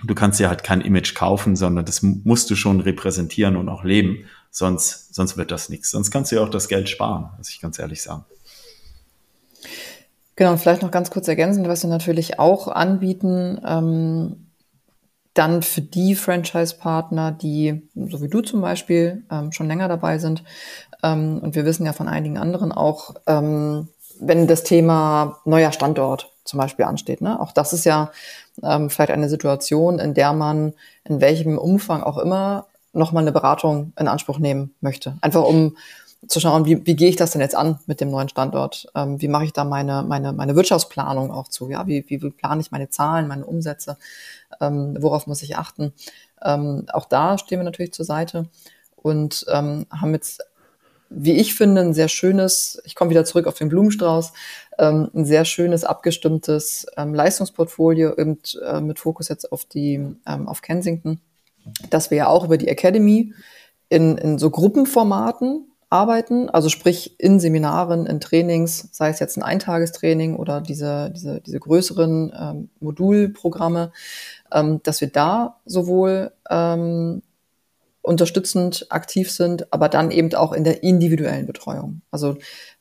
du kannst ja halt kein Image kaufen, sondern das musst du schon repräsentieren und auch leben. Sonst, sonst wird das nichts. Sonst kannst du ja auch das Geld sparen, muss ich ganz ehrlich sagen. Genau, und vielleicht noch ganz kurz ergänzend, was wir natürlich auch anbieten, ähm, dann für die Franchise-Partner, die, so wie du zum Beispiel, ähm, schon länger dabei sind, ähm, und wir wissen ja von einigen anderen auch, ähm, wenn das Thema neuer Standort zum Beispiel ansteht. Ne? Auch das ist ja ähm, vielleicht eine Situation, in der man in welchem Umfang auch immer nochmal eine Beratung in Anspruch nehmen möchte. Einfach um zu schauen, wie, wie gehe ich das denn jetzt an mit dem neuen Standort? Ähm, wie mache ich da meine, meine, meine Wirtschaftsplanung auch zu? Ja, wie, wie, wie plane ich meine Zahlen, meine Umsätze? Ähm, worauf muss ich achten? Ähm, auch da stehen wir natürlich zur Seite und ähm, haben jetzt, wie ich finde, ein sehr schönes, ich komme wieder zurück auf den Blumenstrauß, ähm, ein sehr schönes, abgestimmtes ähm, Leistungsportfolio eben, äh, mit Fokus jetzt auf die, ähm, auf Kensington, dass wir ja auch über die Academy in, in so Gruppenformaten arbeiten, also sprich in Seminaren, in Trainings, sei es jetzt ein Eintagestraining oder diese, diese, diese größeren ähm, Modulprogramme, ähm, dass wir da sowohl ähm, unterstützend aktiv sind, aber dann eben auch in der individuellen Betreuung. Also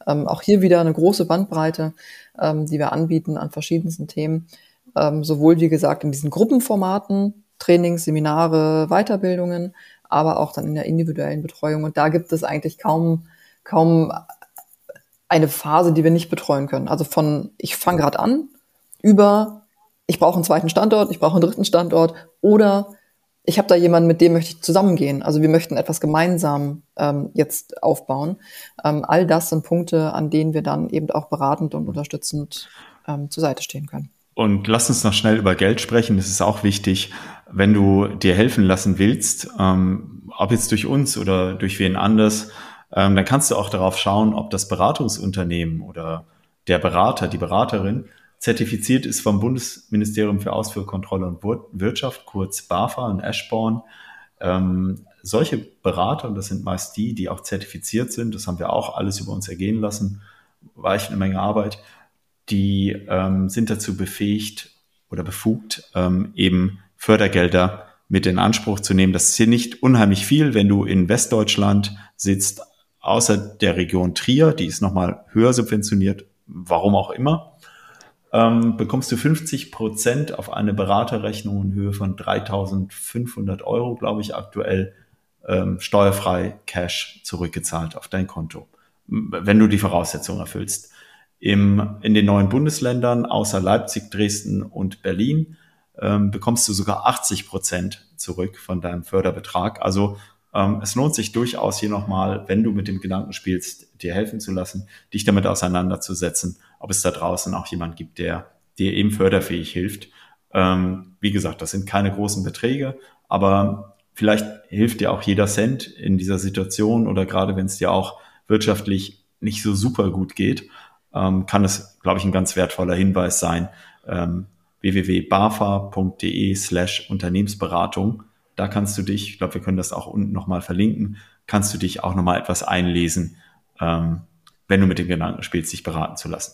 ähm, auch hier wieder eine große Bandbreite, ähm, die wir anbieten an verschiedensten Themen, ähm, sowohl wie gesagt in diesen Gruppenformaten, Trainings, Seminare, Weiterbildungen, aber auch dann in der individuellen Betreuung. Und da gibt es eigentlich kaum, kaum eine Phase, die wir nicht betreuen können. Also von ich fange gerade an über ich brauche einen zweiten Standort, ich brauche einen dritten Standort oder ich habe da jemanden, mit dem möchte ich zusammengehen. Also wir möchten etwas gemeinsam ähm, jetzt aufbauen. Ähm, all das sind Punkte, an denen wir dann eben auch beratend und unterstützend ähm, zur Seite stehen können. Und lass uns noch schnell über Geld sprechen. Das ist auch wichtig, wenn du dir helfen lassen willst, ähm, ob jetzt durch uns oder durch wen anders, ähm, dann kannst du auch darauf schauen, ob das Beratungsunternehmen oder der Berater, die Beraterin zertifiziert ist vom Bundesministerium für Ausfuhrkontrolle und Wirtschaft, kurz BAFA in Ashbourne. Ähm, solche Berater, und das sind meist die, die auch zertifiziert sind, das haben wir auch alles über uns ergehen lassen, war echt eine Menge Arbeit, die ähm, sind dazu befähigt oder befugt, ähm, eben Fördergelder mit in Anspruch zu nehmen. Das ist hier nicht unheimlich viel, wenn du in Westdeutschland sitzt, außer der Region Trier, die ist nochmal höher subventioniert, warum auch immer, ähm, bekommst du 50 Prozent auf eine Beraterrechnung in Höhe von 3.500 Euro, glaube ich, aktuell ähm, steuerfrei Cash zurückgezahlt auf dein Konto, wenn du die Voraussetzungen erfüllst im, in den neuen Bundesländern außer Leipzig, Dresden und Berlin ähm, bekommst du sogar 80 Prozent zurück von deinem Förderbetrag. Also ähm, es lohnt sich durchaus hier nochmal, wenn du mit dem Gedanken spielst, dir helfen zu lassen, dich damit auseinanderzusetzen, ob es da draußen auch jemand gibt, der dir eben förderfähig hilft. Ähm, wie gesagt, das sind keine großen Beträge, aber vielleicht hilft dir auch jeder Cent in dieser Situation oder gerade wenn es dir auch wirtschaftlich nicht so super gut geht ähm, kann es, glaube ich, ein ganz wertvoller Hinweis sein. Ähm, www.bafa.de slash Unternehmensberatung. Da kannst du dich, ich glaube, wir können das auch unten nochmal verlinken, kannst du dich auch nochmal etwas einlesen, ähm, wenn du mit dem Gedanken spielst, dich beraten zu lassen.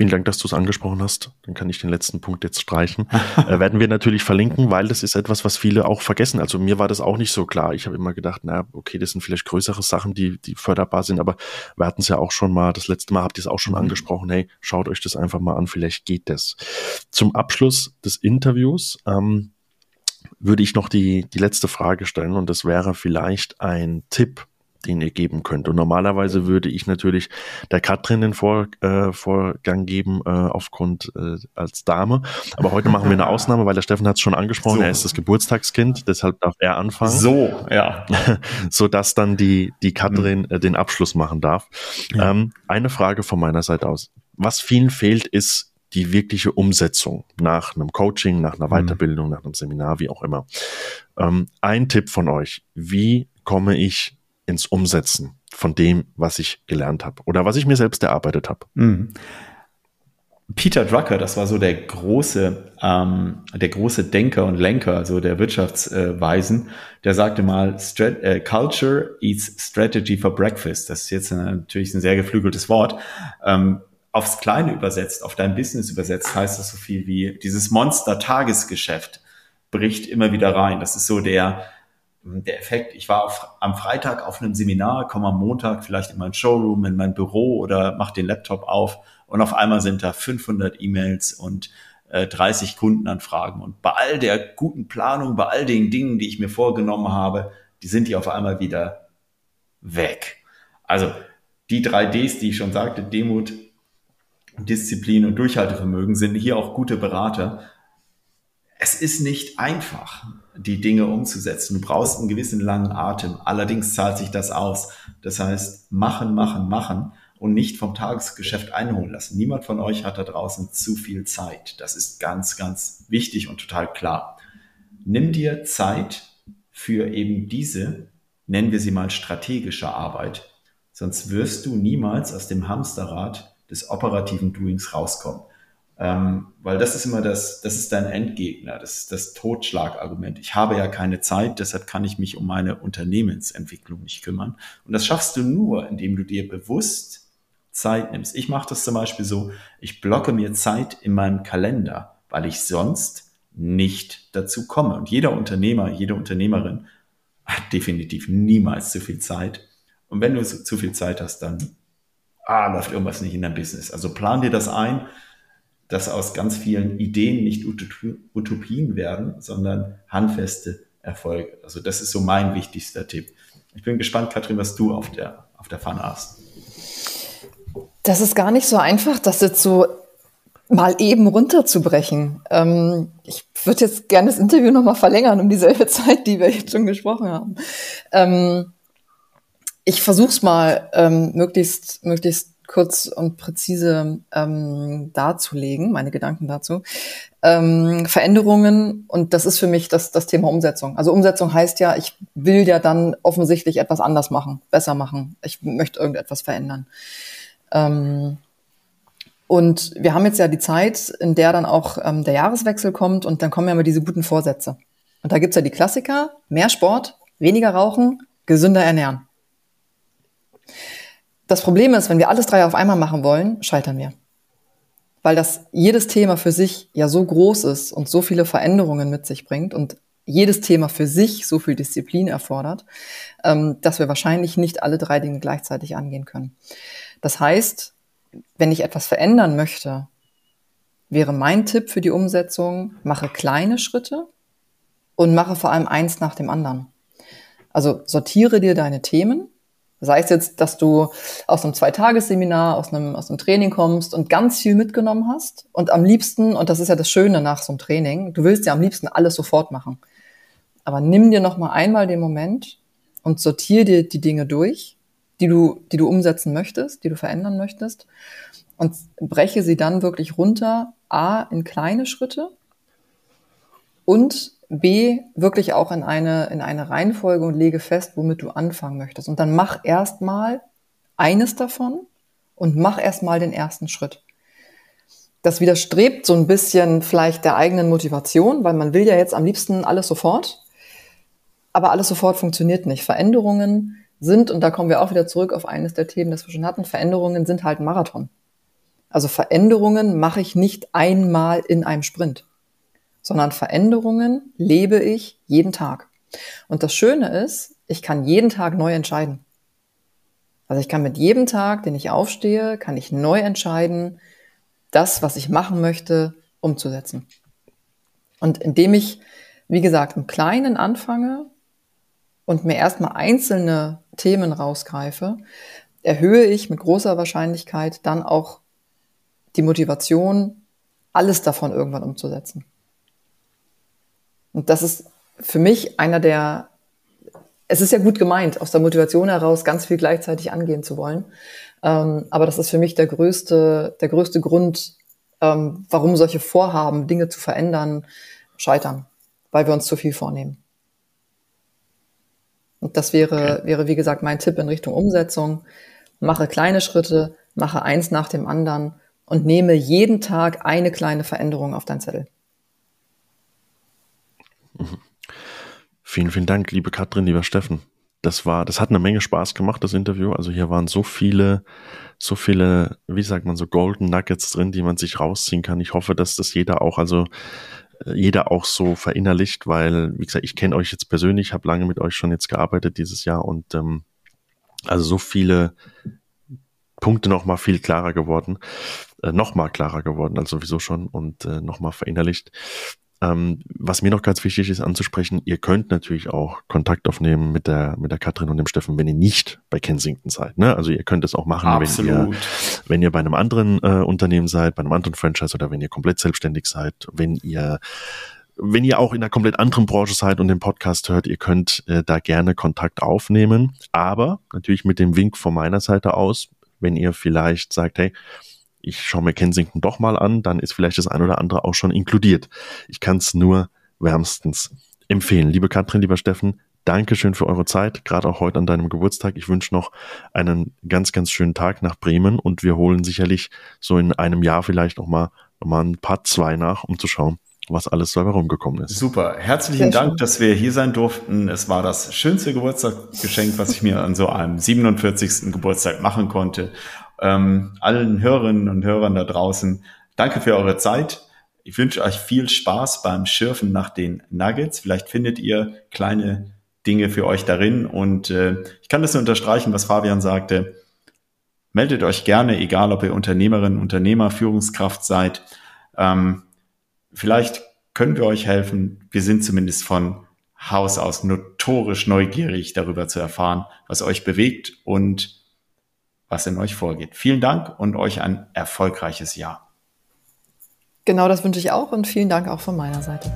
Vielen Dank, dass du es angesprochen hast. Dann kann ich den letzten Punkt jetzt streichen. äh, werden wir natürlich verlinken, weil das ist etwas, was viele auch vergessen. Also mir war das auch nicht so klar. Ich habe immer gedacht, na, okay, das sind vielleicht größere Sachen, die, die förderbar sind, aber wir hatten es ja auch schon mal, das letzte Mal habt ihr es auch schon mhm. angesprochen, hey, schaut euch das einfach mal an, vielleicht geht das. Zum Abschluss des Interviews ähm, würde ich noch die, die letzte Frage stellen und das wäre vielleicht ein Tipp den ihr geben könnt. Und normalerweise würde ich natürlich der Katrin den Vor, äh, Vorgang geben, äh, aufgrund äh, als Dame. Aber heute machen wir eine Ausnahme, weil der Steffen hat es schon angesprochen, so. er ist das Geburtstagskind, deshalb darf er anfangen. So, ja. so dass dann die, die Katrin äh, den Abschluss machen darf. Ja. Ähm, eine Frage von meiner Seite aus. Was vielen fehlt, ist die wirkliche Umsetzung nach einem Coaching, nach einer mhm. Weiterbildung, nach einem Seminar, wie auch immer. Ähm, ein Tipp von euch. Wie komme ich ins Umsetzen von dem, was ich gelernt habe oder was ich mir selbst erarbeitet habe. Mhm. Peter Drucker, das war so der große, ähm, der große Denker und Lenker, also der Wirtschaftsweisen, der sagte mal, Strat äh, Culture eats strategy for breakfast. Das ist jetzt natürlich ein sehr geflügeltes Wort. Ähm, aufs Kleine übersetzt, auf dein Business übersetzt, heißt das so viel wie dieses Monster-Tagesgeschäft bricht immer wieder rein. Das ist so der, der Effekt, ich war auf, am Freitag auf einem Seminar, komme am Montag vielleicht in mein Showroom, in mein Büro oder mache den Laptop auf und auf einmal sind da 500 E-Mails und äh, 30 Kundenanfragen. Und bei all der guten Planung, bei all den Dingen, die ich mir vorgenommen habe, die sind die auf einmal wieder weg. Also die drei Ds, die ich schon sagte, Demut, Disziplin und Durchhaltevermögen, sind hier auch gute Berater es ist nicht einfach, die Dinge umzusetzen. Du brauchst einen gewissen langen Atem. Allerdings zahlt sich das aus. Das heißt, machen, machen, machen und nicht vom Tagesgeschäft einholen lassen. Niemand von euch hat da draußen zu viel Zeit. Das ist ganz, ganz wichtig und total klar. Nimm dir Zeit für eben diese, nennen wir sie mal strategische Arbeit. Sonst wirst du niemals aus dem Hamsterrad des operativen Doings rauskommen. Ähm, weil das ist immer das, das ist dein Endgegner, das ist das Totschlagargument. Ich habe ja keine Zeit, deshalb kann ich mich um meine Unternehmensentwicklung nicht kümmern. Und das schaffst du nur, indem du dir bewusst Zeit nimmst. Ich mache das zum Beispiel so, ich blocke mir Zeit in meinem Kalender, weil ich sonst nicht dazu komme. Und jeder Unternehmer, jede Unternehmerin hat definitiv niemals zu viel Zeit. Und wenn du zu viel Zeit hast, dann ah, läuft irgendwas nicht in deinem Business. Also plan dir das ein, dass aus ganz vielen Ideen nicht Utopien werden, sondern handfeste Erfolge. Also das ist so mein wichtigster Tipp. Ich bin gespannt, Katrin, was du auf der, auf der Pfanne hast. Das ist gar nicht so einfach, das jetzt so mal eben runterzubrechen. Ähm, ich würde jetzt gerne das Interview nochmal verlängern um dieselbe Zeit, die wir jetzt schon gesprochen haben. Ähm, ich versuche es mal ähm, möglichst, möglichst kurz und präzise ähm, darzulegen, meine Gedanken dazu. Ähm, Veränderungen, und das ist für mich das, das Thema Umsetzung. Also Umsetzung heißt ja, ich will ja dann offensichtlich etwas anders machen, besser machen. Ich möchte irgendetwas verändern. Ähm, und wir haben jetzt ja die Zeit, in der dann auch ähm, der Jahreswechsel kommt und dann kommen ja immer diese guten Vorsätze. Und da gibt's ja die Klassiker, mehr Sport, weniger rauchen, gesünder ernähren. Das Problem ist, wenn wir alles drei auf einmal machen wollen, scheitern wir. Weil das jedes Thema für sich ja so groß ist und so viele Veränderungen mit sich bringt und jedes Thema für sich so viel Disziplin erfordert, ähm, dass wir wahrscheinlich nicht alle drei Dinge gleichzeitig angehen können. Das heißt, wenn ich etwas verändern möchte, wäre mein Tipp für die Umsetzung, mache kleine Schritte und mache vor allem eins nach dem anderen. Also sortiere dir deine Themen Sei es jetzt, dass du aus einem Zweitagesseminar, aus einem, aus einem Training kommst und ganz viel mitgenommen hast und am liebsten, und das ist ja das Schöne nach so einem Training, du willst ja am liebsten alles sofort machen. Aber nimm dir noch mal einmal den Moment und sortier dir die Dinge durch, die du, die du umsetzen möchtest, die du verändern möchtest und breche sie dann wirklich runter, A, in kleine Schritte und B, wirklich auch in eine, in eine Reihenfolge und lege fest, womit du anfangen möchtest. Und dann mach erstmal eines davon und mach erstmal den ersten Schritt. Das widerstrebt so ein bisschen vielleicht der eigenen Motivation, weil man will ja jetzt am liebsten alles sofort. Aber alles sofort funktioniert nicht. Veränderungen sind, und da kommen wir auch wieder zurück auf eines der Themen, das wir schon hatten, Veränderungen sind halt Marathon. Also Veränderungen mache ich nicht einmal in einem Sprint sondern Veränderungen lebe ich jeden Tag. Und das Schöne ist, ich kann jeden Tag neu entscheiden. Also ich kann mit jedem Tag, den ich aufstehe, kann ich neu entscheiden, das, was ich machen möchte, umzusetzen. Und indem ich, wie gesagt, im Kleinen anfange und mir erstmal einzelne Themen rausgreife, erhöhe ich mit großer Wahrscheinlichkeit dann auch die Motivation, alles davon irgendwann umzusetzen. Und das ist für mich einer der, es ist ja gut gemeint, aus der Motivation heraus ganz viel gleichzeitig angehen zu wollen. Ähm, aber das ist für mich der größte, der größte Grund, ähm, warum solche Vorhaben, Dinge zu verändern, scheitern, weil wir uns zu viel vornehmen. Und das wäre, okay. wäre, wie gesagt, mein Tipp in Richtung Umsetzung. Mache kleine Schritte, mache eins nach dem anderen und nehme jeden Tag eine kleine Veränderung auf dein Zettel. Vielen, vielen Dank, liebe Katrin, lieber Steffen. Das war, das hat eine Menge Spaß gemacht, das Interview. Also hier waren so viele, so viele, wie sagt man so, Golden Nuggets drin, die man sich rausziehen kann. Ich hoffe, dass das jeder auch, also äh, jeder auch so verinnerlicht, weil, wie gesagt, ich kenne euch jetzt persönlich, habe lange mit euch schon jetzt gearbeitet dieses Jahr und ähm, also so viele Punkte noch mal viel klarer geworden, äh, noch mal klarer geworden als sowieso schon und äh, noch mal verinnerlicht. Ähm, was mir noch ganz wichtig ist anzusprechen, ihr könnt natürlich auch Kontakt aufnehmen mit der, mit der Katrin und dem Steffen, wenn ihr nicht bei Kensington seid. Ne? Also ihr könnt es auch machen, wenn ihr, wenn ihr bei einem anderen äh, Unternehmen seid, bei einem anderen Franchise oder wenn ihr komplett selbstständig seid, wenn ihr wenn ihr auch in einer komplett anderen Branche seid und den Podcast hört, ihr könnt äh, da gerne Kontakt aufnehmen. Aber natürlich mit dem Wink von meiner Seite aus, wenn ihr vielleicht sagt, hey, ich schaue mir Kensington doch mal an, dann ist vielleicht das ein oder andere auch schon inkludiert. Ich kann es nur wärmstens empfehlen. Liebe Katrin, lieber Steffen, Dankeschön für eure Zeit, gerade auch heute an deinem Geburtstag. Ich wünsche noch einen ganz, ganz schönen Tag nach Bremen und wir holen sicherlich so in einem Jahr vielleicht noch mal, noch mal ein paar zwei nach, um zu schauen, was alles dabei rumgekommen ist. Super. Herzlichen Sehr Dank, schön. dass wir hier sein durften. Es war das schönste Geburtstagsgeschenk, was ich mir an so einem 47. Geburtstag machen konnte. Ähm, allen Hörerinnen und Hörern da draußen, danke für eure Zeit. Ich wünsche euch viel Spaß beim Schürfen nach den Nuggets. Vielleicht findet ihr kleine Dinge für euch darin. Und äh, ich kann das nur unterstreichen, was Fabian sagte. Meldet euch gerne, egal ob ihr Unternehmerin, Unternehmer, Führungskraft seid. Ähm, vielleicht können wir euch helfen. Wir sind zumindest von Haus aus notorisch neugierig darüber zu erfahren, was euch bewegt und was in euch vorgeht. Vielen Dank und euch ein erfolgreiches Jahr. Genau das wünsche ich auch und vielen Dank auch von meiner Seite.